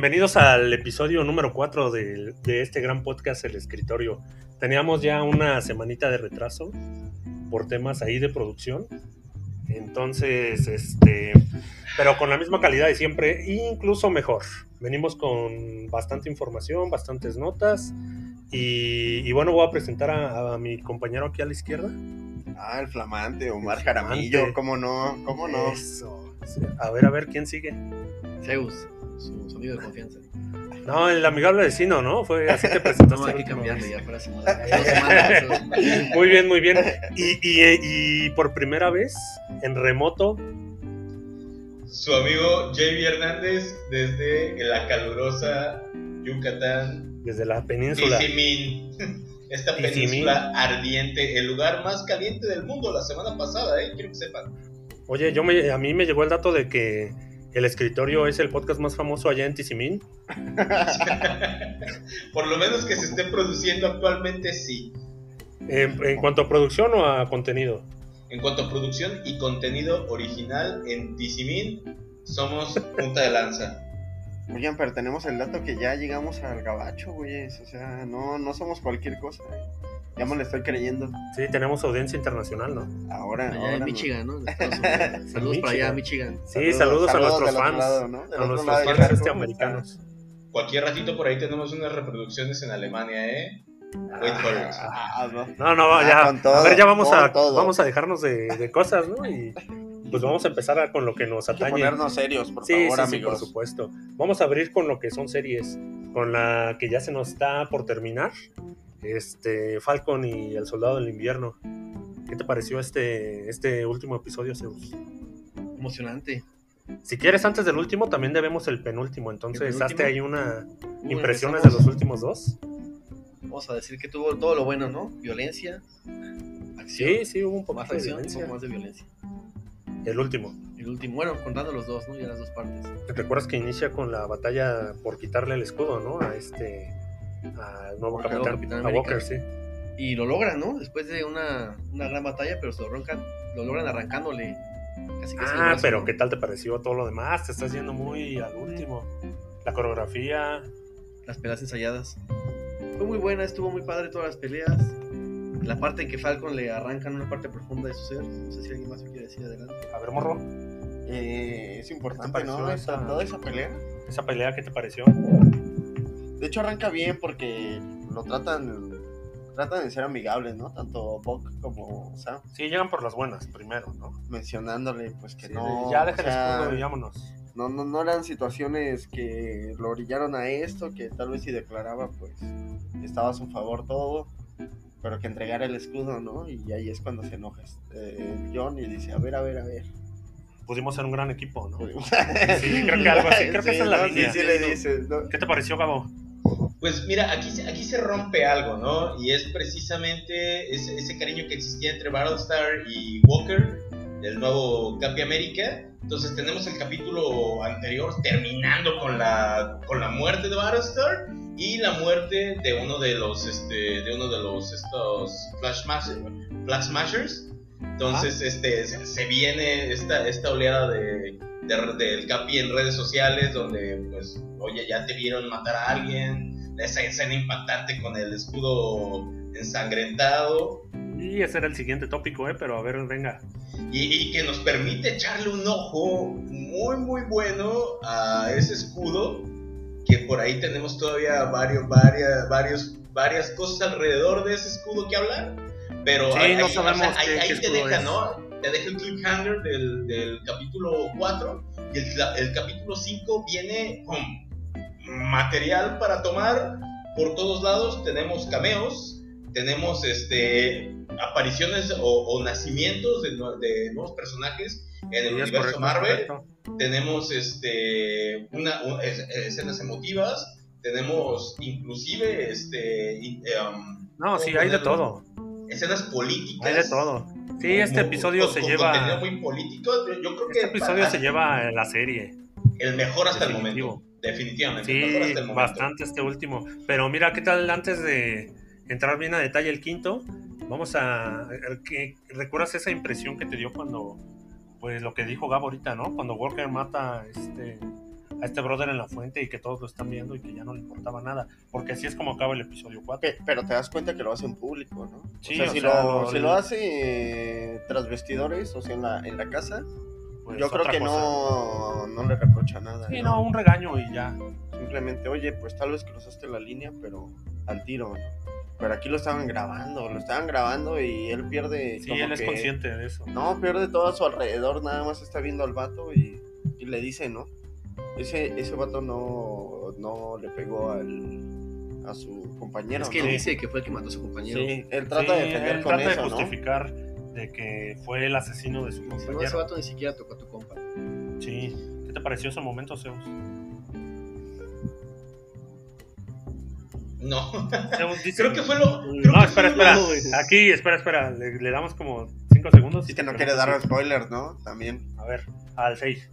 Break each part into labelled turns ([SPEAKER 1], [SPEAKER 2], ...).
[SPEAKER 1] Bienvenidos al episodio número 4 de, de este gran podcast El Escritorio. Teníamos ya una semanita de retraso por temas ahí de producción. Entonces, este, pero con la misma calidad de siempre, incluso mejor. Venimos con bastante información, bastantes notas. Y, y bueno, voy a presentar a, a mi compañero aquí a la izquierda.
[SPEAKER 2] Ah, el flamante, Omar
[SPEAKER 1] El
[SPEAKER 2] Jaramillo,
[SPEAKER 1] flamante.
[SPEAKER 2] ¿cómo no? ¿Cómo no?
[SPEAKER 1] Eso. A ver, a ver, ¿quién sigue?
[SPEAKER 3] Zeus, su, amigo de confianza.
[SPEAKER 1] No, el amigable vecino, ¿no? Fue así te presentaste.
[SPEAKER 3] No, hay que cambiarle ya para semana.
[SPEAKER 1] Muy bien, muy bien. Y, y- y por primera vez en remoto,
[SPEAKER 4] Su amigo JB Hernández desde la calurosa Yucatán,
[SPEAKER 1] desde la península.
[SPEAKER 4] Tizimín. Esta
[SPEAKER 1] Tizimín.
[SPEAKER 4] península ardiente, el lugar más caliente del mundo la semana pasada, ¿eh? Quiero que sepan.
[SPEAKER 1] Oye, yo me, a mí me llegó el dato de que el escritorio es el podcast más famoso allá en Tizimín.
[SPEAKER 4] Por lo menos que se esté produciendo actualmente, sí.
[SPEAKER 1] En, en cuanto a producción o a contenido.
[SPEAKER 4] En cuanto a producción y contenido original en Tizimín, somos punta de lanza.
[SPEAKER 2] Oigan, pero tenemos el dato que ya llegamos al gabacho, güey. O sea, no, no somos cualquier cosa. eh. Ya me lo estoy creyendo.
[SPEAKER 1] Sí, tenemos audiencia internacional, ¿no?
[SPEAKER 2] Ahora,
[SPEAKER 3] Allá
[SPEAKER 2] ahora
[SPEAKER 3] en. Michigan, ¿no? De Unidos. Saludos para allá, Michigan.
[SPEAKER 1] Sí, saludos, a nuestros
[SPEAKER 2] del otro
[SPEAKER 1] fans.
[SPEAKER 2] lado, ¿no?
[SPEAKER 1] A nuestros fans
[SPEAKER 2] charco.
[SPEAKER 1] este, americanos.
[SPEAKER 4] Cualquier ratito por ahí tenemos unas reproducciones en Alemania, ¿eh? Wait for it.
[SPEAKER 2] Ah, no.
[SPEAKER 1] No, no,
[SPEAKER 2] Ah,
[SPEAKER 1] ya.
[SPEAKER 2] todo,
[SPEAKER 1] a ver, ya vamos a,
[SPEAKER 2] todo.
[SPEAKER 1] vamos a dejarnos de, de cosas, ¿no? Y pues vamos a empezar a- con lo que nos
[SPEAKER 2] Hay que
[SPEAKER 1] atañe.
[SPEAKER 2] ponernos serios, por
[SPEAKER 1] Sí,
[SPEAKER 2] favor,
[SPEAKER 1] sí, sí, por
[SPEAKER 2] amigos.
[SPEAKER 1] supuesto. Vamos a abrir con lo que son series, con la que ya se nos está por terminar, este Falcon y el Soldado del Invierno. ¿Qué te pareció este, este último episodio, Zeus?
[SPEAKER 3] Emocionante.
[SPEAKER 1] Si quieres, antes del último, también debemos el penúltimo. Entonces,
[SPEAKER 3] ¿El penúltimo?
[SPEAKER 1] hazte ahí una
[SPEAKER 3] Uh,
[SPEAKER 1] impresiones de los últimos dos.
[SPEAKER 3] Vamos a decir que tuvo todo lo bueno, ¿no? Violencia, acción.
[SPEAKER 1] Sí, sí, hubo un poco
[SPEAKER 3] más
[SPEAKER 1] de
[SPEAKER 3] acción, un
[SPEAKER 1] violencia.
[SPEAKER 3] poco más de violencia.
[SPEAKER 1] El último.
[SPEAKER 3] El último, bueno, contando los dos, ¿no? Ya las dos partes.
[SPEAKER 1] ¿Recuerdas que inicia con la batalla por quitarle el escudo, ¿no? A este. Al nuevo
[SPEAKER 2] Walker,
[SPEAKER 1] capitán.
[SPEAKER 3] Capitán
[SPEAKER 1] a. Walker, sí.
[SPEAKER 3] Y lo logran, ¿no? Después de una, una gran batalla, pero se lo, roncan, lo logran arrancándole casi casi el
[SPEAKER 1] Ah,
[SPEAKER 3] brazo,
[SPEAKER 1] pero
[SPEAKER 3] ¿no?
[SPEAKER 1] ¿qué tal te pareció todo lo demás? Te estás yendo muy al último. La coreografía.
[SPEAKER 3] las peleas ensayadas. Fue muy buena, estuvo muy padre todas las peleas. La parte en que Falcon le arrancan una parte profunda de su ser. No sé si alguien más me quiere decir adelante.
[SPEAKER 1] A ver, morro,
[SPEAKER 2] Eh, es
[SPEAKER 1] ¿Qué te
[SPEAKER 2] importante, ¿no?
[SPEAKER 1] esa-
[SPEAKER 2] Esa- Toda esa pelea.
[SPEAKER 1] esa pelea, ¿qué te pareció?
[SPEAKER 2] De hecho, arranca bien porque lo tratan tratan de ser amigables, ¿no? Tanto Buck como Sam,
[SPEAKER 1] Sí, llegan por las buenas primero, ¿no?
[SPEAKER 2] mencionándole pues que
[SPEAKER 1] Sí,
[SPEAKER 2] no...
[SPEAKER 1] ya
[SPEAKER 2] o
[SPEAKER 1] deja
[SPEAKER 2] sea,
[SPEAKER 1] el escudo y vámonos.
[SPEAKER 2] no, no, no eran situaciones que lo orillaron a esto, que tal vez si declaraba pues estaba a su favor todo, pero que entregara el escudo, ¿no? Y ahí es cuando se enoja este, John y dice, a ver, a ver, a ver.
[SPEAKER 1] Pudimos ser un gran equipo, ¿no?
[SPEAKER 2] sí,
[SPEAKER 1] creo que algo así, creo que esa es la
[SPEAKER 2] ¿no?
[SPEAKER 1] línea.
[SPEAKER 2] Sí, sí le dices, ¿no?
[SPEAKER 1] ¿Qué te pareció, Gabo?
[SPEAKER 4] Pues mira, aquí, se- aquí se rompe algo, ¿no? Y es precisamente ese, ese cariño que existía entre Battlestar y Walker, del nuevo Capi América. Entonces tenemos el capítulo anterior terminando con la, con la muerte de Battlestar y la muerte de uno de los, este, de uno de los, estos Flash Smashers. Flag Smashers. Entonces, este, se, se viene esta, esta oleada de, de- del Capi en redes sociales donde, pues, oye, ya te vieron matar a alguien, esa escena impactante con el escudo ensangrentado
[SPEAKER 1] Y ese era el siguiente tópico, ¿eh? Pero a ver, venga.
[SPEAKER 4] y, y que nos permite echarle un ojo muy, muy bueno a ese escudo, que por ahí tenemos todavía varios, varias, varios, varias cosas alrededor de ese escudo que hablar, pero
[SPEAKER 1] Sí,
[SPEAKER 4] ahí,
[SPEAKER 1] no
[SPEAKER 4] ahí- o sea,
[SPEAKER 1] sabemos
[SPEAKER 4] ahí-
[SPEAKER 1] qué-
[SPEAKER 4] ahí
[SPEAKER 1] qué
[SPEAKER 4] te deja,
[SPEAKER 1] es.
[SPEAKER 4] ¿no? Te deja el cliffhanger del, del capítulo 4 y el, el capítulo 5 viene con material para tomar por todos lados. Tenemos cameos, tenemos este apariciones o, o nacimientos de, nue- de nuevos personajes en el
[SPEAKER 1] Sí,
[SPEAKER 4] universo
[SPEAKER 1] correcto,
[SPEAKER 4] Marvel.
[SPEAKER 1] correcto.
[SPEAKER 4] Tenemos este una, un- es- escenas emotivas. Tenemos inclusive este um,
[SPEAKER 1] No, sí,
[SPEAKER 4] ¿cómo
[SPEAKER 1] hay de todo.
[SPEAKER 4] escenas políticas.
[SPEAKER 1] Hay de todo. Sí, este episodio
[SPEAKER 4] con-
[SPEAKER 1] se
[SPEAKER 4] con
[SPEAKER 1] lleva.
[SPEAKER 4] contenido muy político. Yo, creo que
[SPEAKER 1] Este episodio
[SPEAKER 4] para-
[SPEAKER 1] se lleva la serie.
[SPEAKER 4] el mejor hasta el momento. Definitivamente.
[SPEAKER 1] Sí, bastante este último. Pero mira, ¿qué tal antes de entrar bien a detalle el quinto? Vamos a... ¿qué- ¿Recuerdas esa impresión que te dio cuando... Pues lo que dijo Gabo ahorita, ¿no? Cuando Walker mata a este, a este brother en la fuente y que todos lo están viendo y que ya no le importaba nada. Porque así es como acaba el episodio 4.
[SPEAKER 2] Pe- Pero te das cuenta que lo hace en público, ¿no?
[SPEAKER 1] Sí,
[SPEAKER 2] o sea,
[SPEAKER 1] o
[SPEAKER 2] si,
[SPEAKER 1] sea,
[SPEAKER 2] lo,
[SPEAKER 1] lo-
[SPEAKER 2] si lo hace eh, tras vestidores, o sea, en la, en la casa,
[SPEAKER 1] Pues,
[SPEAKER 2] yo creo que
[SPEAKER 1] cosa.
[SPEAKER 2] no, no le reprocha nada.
[SPEAKER 1] Sí,
[SPEAKER 2] ¿no?
[SPEAKER 1] no, un regaño y ya.
[SPEAKER 2] Simplemente, oye, pues tal vez cruzaste la línea, pero al tiro, ¿no? Pero aquí lo estaban grabando, lo estaban grabando y él pierde.
[SPEAKER 1] Sí,
[SPEAKER 2] como
[SPEAKER 1] él es
[SPEAKER 2] que-
[SPEAKER 1] consciente de eso.
[SPEAKER 2] No, pierde todo a su alrededor, nada más está viendo al vato y, y le dice, ¿no? Ese, ese vato no, no le pegó al, a su compañero.
[SPEAKER 3] Es que
[SPEAKER 2] ¿no?
[SPEAKER 3] él dice que fue el que mató a su compañero.
[SPEAKER 2] Sí, él trata
[SPEAKER 1] Sí,
[SPEAKER 2] de defender
[SPEAKER 1] él
[SPEAKER 2] con
[SPEAKER 1] trata
[SPEAKER 2] eso,
[SPEAKER 1] de
[SPEAKER 2] ¿no?
[SPEAKER 1] De que fue el asesino de su
[SPEAKER 3] Si no, ese
[SPEAKER 1] compañero.
[SPEAKER 3] vato ni siquiera tocó a tu compa.
[SPEAKER 1] Sí. ¿Qué te pareció ese momento, Zeus?
[SPEAKER 4] No.
[SPEAKER 1] Zeus dice-
[SPEAKER 4] Creo que fue lo. Creo
[SPEAKER 1] No,
[SPEAKER 4] que
[SPEAKER 1] espera,
[SPEAKER 4] fue lo-
[SPEAKER 1] espera. Aquí, espera, espera. Le, le damos como 5 segundos.
[SPEAKER 2] Es que no quiere dar spoilers, ¿no? También.
[SPEAKER 1] A ver, al 6.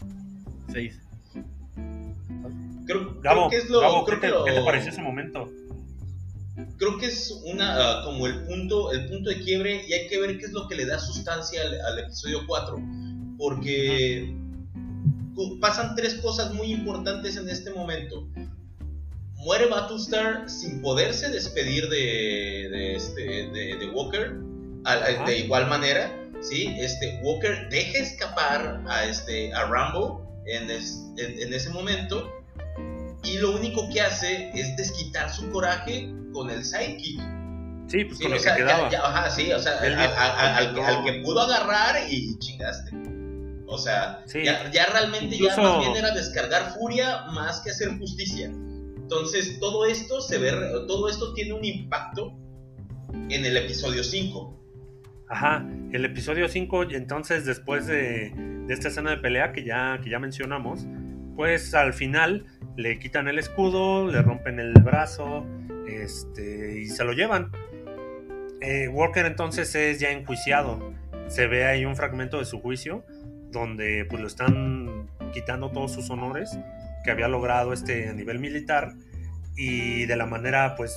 [SPEAKER 3] Seis.
[SPEAKER 4] Creo, creo
[SPEAKER 1] Gabo,
[SPEAKER 4] que es lo.
[SPEAKER 1] Gabo,
[SPEAKER 4] creo
[SPEAKER 1] ¿qué,
[SPEAKER 4] que
[SPEAKER 1] te,
[SPEAKER 4] lo-
[SPEAKER 1] qué te pareció ese momento?
[SPEAKER 4] Creo que es una ah, como el punto el punto de quiebre y hay que ver qué es lo que le da sustancia al, al episodio 4 porque pasan tres cosas muy importantes en este momento. Muere Battlestar sin poderse despedir de, de, este, de, de Walker de igual manera sí este Walker deja escapar a este a Rambo en, es- en- en ese momento y lo único que hace es desquitar su coraje con el sidekick.
[SPEAKER 1] Sí, pues
[SPEAKER 4] Sí,
[SPEAKER 1] con lo
[SPEAKER 4] sea,
[SPEAKER 1] que quedaba.
[SPEAKER 4] ya, ajá, sí, o sea,
[SPEAKER 1] Él
[SPEAKER 4] a-
[SPEAKER 1] mismo,
[SPEAKER 4] a- a- al, que,
[SPEAKER 2] no.
[SPEAKER 4] al que pudo agarrar y chingaste. O sea,
[SPEAKER 1] Sí.
[SPEAKER 4] ya, ya realmente ya más bien era descargar furia más que hacer justicia. Entonces, todo esto se ve, todo esto tiene un impacto en el episodio 5.
[SPEAKER 1] Ajá, el episodio 5, entonces después de, de esta escena de pelea que ya, que ya mencionamos, pues al final le quitan el escudo, le rompen el brazo este, y se lo llevan. Eh, Walker entonces es ya enjuiciado. Se ve ahí un fragmento de su juicio donde pues lo están quitando todos sus honores que había logrado este a nivel militar y de la manera pues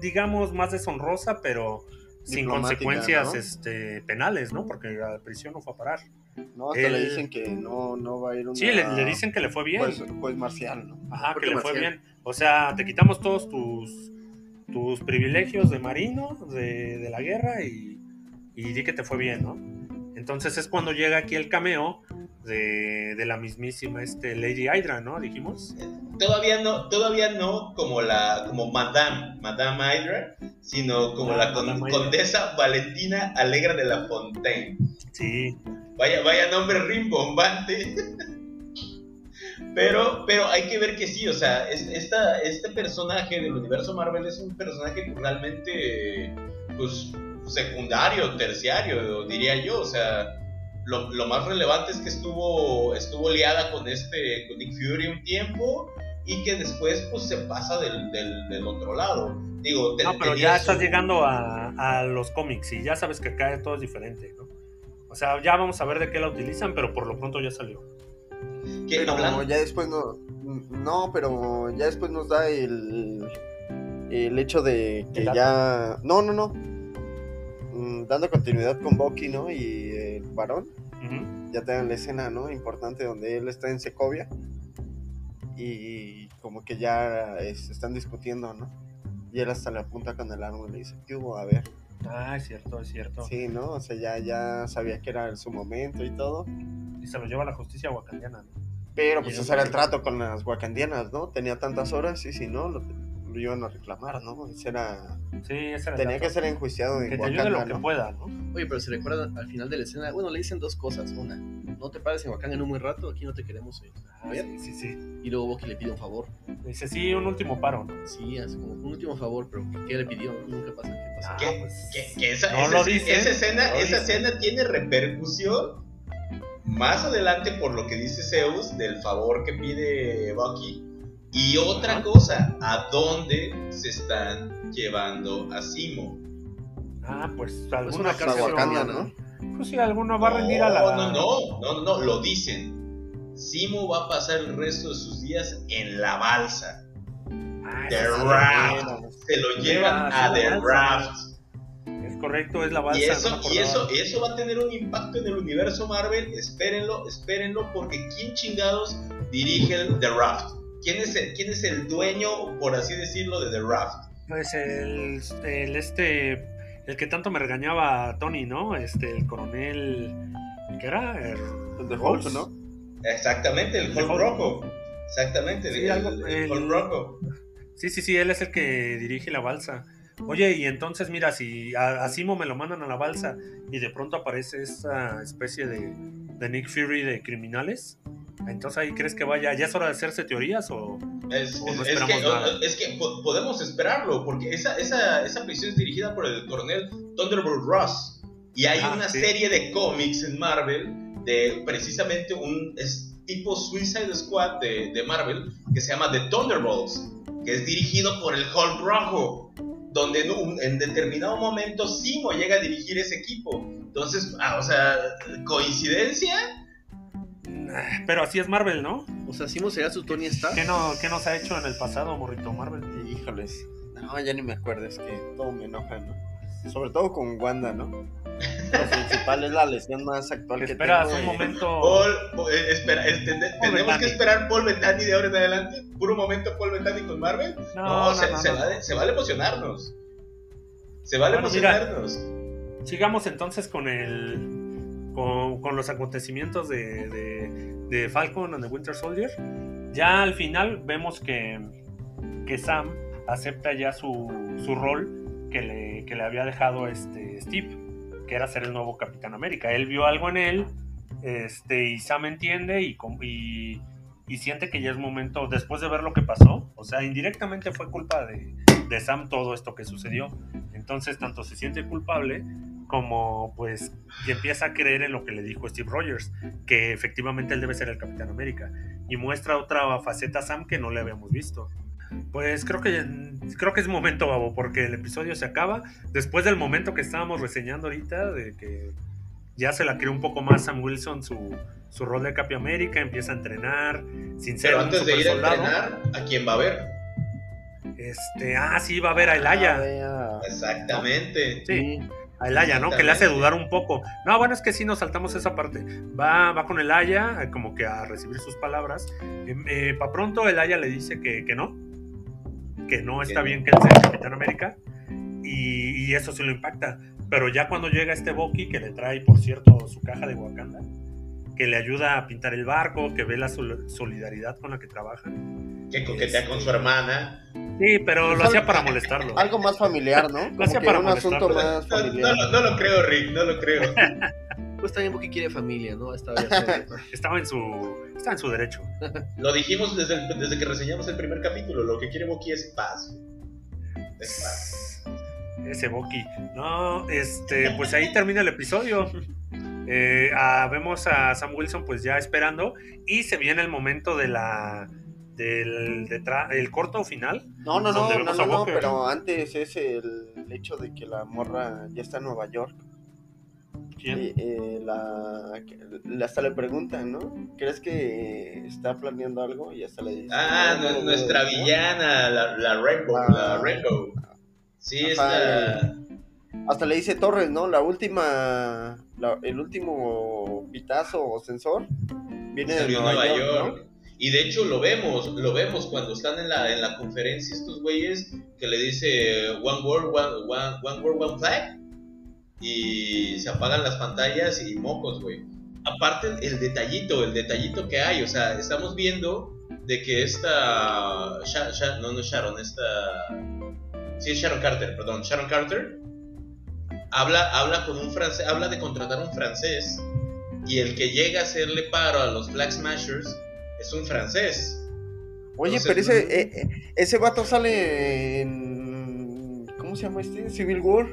[SPEAKER 1] digamos más deshonrosa pero sin consecuencias
[SPEAKER 2] ¿no?
[SPEAKER 1] este, penales, ¿no? Porque la prisión no fue a parar.
[SPEAKER 2] No, hasta le dicen que no, no va a ir una...
[SPEAKER 1] Sí, le, le dicen que le fue bien.
[SPEAKER 2] Pues, pues marcial, ¿no?
[SPEAKER 1] Ajá, que le fue bien. O sea, te quitamos todos tus, tus privilegios de marino, de, de la guerra y, y di que te fue bien, ¿no? Entonces es cuando llega aquí el cameo de, de la mismísima este, Lady Hydra, ¿no? Dijimos.
[SPEAKER 4] Todavía no, todavía no como la, como Madame, Madame Hydra, sino como
[SPEAKER 1] Ah,
[SPEAKER 4] la con- condesa Valentina Alegra de la Fontaine.
[SPEAKER 1] Sí,
[SPEAKER 4] Vaya, vaya nombre rimbombante. Pero, pero hay que ver que sí, o sea, es- esta, este personaje del universo Marvel es un personaje realmente, pues, secundario, terciario, diría yo. O sea, lo, lo más relevante es que estuvo, estuvo liada con este, con Nick Fury un tiempo y que después, pues, se pasa del, del, del otro lado. Digo, te-
[SPEAKER 1] no, pero ya
[SPEAKER 4] su-
[SPEAKER 1] estás llegando a, a los cómics y ya sabes que acá todo es diferente, ¿no? O sea, ya vamos a ver de qué la utilizan, pero por lo pronto ya salió.
[SPEAKER 2] Pero
[SPEAKER 4] hablando-
[SPEAKER 2] ya después no... No, pero ya después nos da el... El hecho de que ya... No, no, no. Mm, Dando continuidad con Bucky, ¿no? Y el varón. Ya te dan la escena, ¿no? Importante donde él está en Secovia y como que ya es- están discutiendo, ¿no? Y él hasta le apunta con el arma y le dice, ¿qué hubo? A ver.
[SPEAKER 1] Ah, es cierto, es cierto.
[SPEAKER 2] Sí, ¿no? O sea, ya, ya sabía que era su momento y todo.
[SPEAKER 1] Y se lo lleva a la justicia wakandiana, ¿no?
[SPEAKER 2] Pero pues ese era el trato con las wakandianas, ¿no? Tenía tantas horas y si no, lo, lo iban a reclamar, ¿no? Ese era...
[SPEAKER 1] Sí, ese era el
[SPEAKER 2] Tenía que ser enjuiciado en
[SPEAKER 1] Que te ayude lo que
[SPEAKER 2] ¿no?
[SPEAKER 1] pueda, ¿no?
[SPEAKER 3] Oye, pero si recuerdan al final de la escena, bueno, le dicen dos cosas. Una, no te pares en Wakanda en un buen rato, aquí no te queremos. eh.
[SPEAKER 1] Ah, sí, sí, sí.
[SPEAKER 3] Y luego Bucky le pide un favor.
[SPEAKER 1] Dice, sí, un último paro, ¿no?
[SPEAKER 3] Sí, hace como un último favor, pero ¿qué le pidió? Nunca pasa, ¿qué pasa?
[SPEAKER 1] Ah,
[SPEAKER 4] que,
[SPEAKER 1] pues,
[SPEAKER 4] que esa,
[SPEAKER 1] no
[SPEAKER 4] esa-
[SPEAKER 1] lo dicen,
[SPEAKER 4] esa escena,
[SPEAKER 1] no lo
[SPEAKER 4] esa
[SPEAKER 1] dicen.
[SPEAKER 4] escena tiene repercusión más adelante por lo que dice Zeus del favor que pide Bucky. Y otra
[SPEAKER 1] Ajá.
[SPEAKER 4] cosa, ¿a dónde se están llevando a Simo?
[SPEAKER 1] Ah, pues alguna canción,
[SPEAKER 2] Wakanda,
[SPEAKER 3] ¿no?
[SPEAKER 2] ¿No?
[SPEAKER 1] Pues sí, alguno va a rendir a la.
[SPEAKER 4] No, no, no, no, no, lo dicen. Simo va a pasar el resto de sus días en la balsa.
[SPEAKER 1] Ah,
[SPEAKER 4] The Raft. Se lo llevan a The
[SPEAKER 1] balsa.
[SPEAKER 4] Raft.
[SPEAKER 1] Es correcto, es la balsa.
[SPEAKER 4] Y
[SPEAKER 1] no
[SPEAKER 4] eso, y eso, eso va a tener un impacto en el universo Marvel. Espérenlo, espérenlo, porque quién chingados dirige el The Raft? ¿Quién es, el, ¿Quién es el dueño, por así decirlo, de The Raft?
[SPEAKER 1] Pues el, el este, el que tanto me regañaba a Tony, ¿no? Este, el coronel, ¿qué era? El,
[SPEAKER 2] De Hulk, ¿no?
[SPEAKER 4] Exactamente, el
[SPEAKER 1] El
[SPEAKER 4] Hulk
[SPEAKER 1] Hulk.
[SPEAKER 4] rojo. Exactamente,
[SPEAKER 1] Sí,
[SPEAKER 4] el,
[SPEAKER 1] algo-
[SPEAKER 4] el
[SPEAKER 1] el-
[SPEAKER 4] Hulk rojo.
[SPEAKER 1] Sí, sí, sí, él es el que dirige la balsa. Oye, y entonces, mira, si a, a Simo me lo mandan a la balsa y de pronto aparece esa especie de, de Nick Fury de criminales, entonces ahí crees que vaya, ¿ya es hora de hacerse teorías o...?
[SPEAKER 4] Es,
[SPEAKER 1] O no
[SPEAKER 4] es- que,
[SPEAKER 1] nada.
[SPEAKER 4] es que po- podemos esperarlo, porque esa, esa, esa prisión es dirigida por el coronel Thunderbolt Ross. Y hay
[SPEAKER 1] Ah,
[SPEAKER 4] una
[SPEAKER 1] sí.
[SPEAKER 4] serie de cómics en Marvel de precisamente un es tipo Suicide Squad de, de Marvel que se llama The Thunderbolts, que es dirigido por el Hulk Rojo, donde en, un- en determinado momento Simo llega a dirigir ese equipo. Entonces, ah, o sea, ¿coincidencia?
[SPEAKER 1] Pero así es Marvel, ¿no?
[SPEAKER 3] O sea, Simo será su Tony Stark.
[SPEAKER 1] ¿Qué, no, ¿Qué nos ha hecho en el pasado, morrito Marvel?
[SPEAKER 2] Híjoles. No, ya ni me acuerdo, es que todo me enoja, ¿no? Sobre todo con Wanda, ¿no? Lo principal es la lesión más actual que
[SPEAKER 1] Esperas
[SPEAKER 2] tengo.
[SPEAKER 1] un momento...
[SPEAKER 4] Paul, Paul, eh, espera, ten- tenemos
[SPEAKER 1] Bettany.
[SPEAKER 4] que esperar Paul Bettany de ahora en adelante. Puro momento Paul Bettany con Marvel. No, se, se vale, se vale emocionarnos. Se vale
[SPEAKER 1] Bueno, mira.
[SPEAKER 4] emocionarnos.
[SPEAKER 1] Sigamos entonces con el con, los acontecimientos de, de, Falcon and the Winter Soldier. Ya al final vemos que, que Sam acepta ya su, su rol que le, que le había dejado este Steve, que era ser el nuevo Capitán América. Él vio algo en él este, y Sam entiende y, y, y siente que ya es momento, después de ver lo que pasó, o sea, indirectamente fue culpa de Sam todo esto que sucedió. Entonces, tanto se siente culpable como pues y empieza a creer en lo que le dijo Steve Rogers, que efectivamente él debe ser el Capitán América. Y muestra otra faceta a Sam que no le habíamos visto. Pues creo que creo que es momento, Babo, porque el episodio se acaba después del momento que estábamos reseñando ahorita, de que ya se la creó un poco más Sam Wilson su, su rol de Capi América, empieza a entrenar, sin ser
[SPEAKER 4] Pero
[SPEAKER 1] un
[SPEAKER 4] antes de ir a entrenar, ¿a quién va a ver?
[SPEAKER 1] Este, ah, sí, va a ver a Elaya.
[SPEAKER 2] Ah.
[SPEAKER 4] Exactamente.
[SPEAKER 1] Sí, a Elaya, ¿no? Que le hace dudar un poco. No, bueno, es que sí nos saltamos esa parte. Va, va con Elaya, eh, como que a recibir sus palabras. Para pronto, Elaya le dice que, que no, que no está bien que él sea el Capitán América. Y, y eso sí lo impacta. Pero ya cuando llega este Bucky, que le trae, por cierto, su caja de Wakanda, que le ayuda a pintar el barco, que ve la sol- solidaridad con la que trabajan.
[SPEAKER 4] Que coquetea con su hermana.
[SPEAKER 1] Sí, pero lo hacía para molestarlo.
[SPEAKER 2] Algo más familiar, ¿no? Como
[SPEAKER 1] hacía para
[SPEAKER 2] un asunto
[SPEAKER 1] molestarlo.
[SPEAKER 2] más
[SPEAKER 4] No, no,
[SPEAKER 2] familiar.
[SPEAKER 4] lo- no lo creo, Rick, no lo creo.
[SPEAKER 3] Pues también porque quiere familia, ¿no?
[SPEAKER 1] Estaba en su, estaba en su derecho.
[SPEAKER 4] Lo dijimos desde, el- desde que reseñamos el primer capítulo. Lo que quiere Bucky es paz. Es paz.
[SPEAKER 1] Ese Boki. No, este, pues ahí termina el episodio. Eh, ah, vemos a Sam Wilson pues ya esperando y se viene el momento de la del de tra- el corto final.
[SPEAKER 2] No, no, no, no, no, no, pero antes es el hecho de que la morra ya está en Nueva York.
[SPEAKER 1] ¿Quién?
[SPEAKER 2] Y, eh, la, hasta le preguntan, ¿no? ¿Crees que está planeando algo? Y hasta le dice.
[SPEAKER 4] Ah,
[SPEAKER 2] "No,
[SPEAKER 4] nu-
[SPEAKER 2] no,
[SPEAKER 4] nuestra
[SPEAKER 2] no".
[SPEAKER 4] villana, la, la Rainbow.
[SPEAKER 2] Ah.
[SPEAKER 4] La Rainbow. Sí, es
[SPEAKER 2] Ajá,
[SPEAKER 4] la.
[SPEAKER 2] Hasta le dice Torres, ¿no? La última, la- el último pitazo o sensor viene de
[SPEAKER 4] Salió
[SPEAKER 2] Nueva,
[SPEAKER 4] Nueva
[SPEAKER 2] York,
[SPEAKER 4] York. Y de hecho lo vemos, lo vemos cuando están en la, en la conferencia estos güeyes que le dice One World, One, one, one World, One Flag. Y se apagan las pantallas y mocos, güey. Aparte el detallito, el detallito que hay, o sea, estamos viendo de que esta... Sha- Sha- no, no es Sharon, esta... Sí, es Sharon Carter, perdón, Sharon Carter. Habla, habla con un francés, habla de contratar un francés y el que llega a hacerle paro a los Flag Smashers es un francés.
[SPEAKER 2] Oye,
[SPEAKER 4] Entonces,
[SPEAKER 2] pero ese, eh, eh, ese vato sale en. ¿Cómo se llama este? Civil War.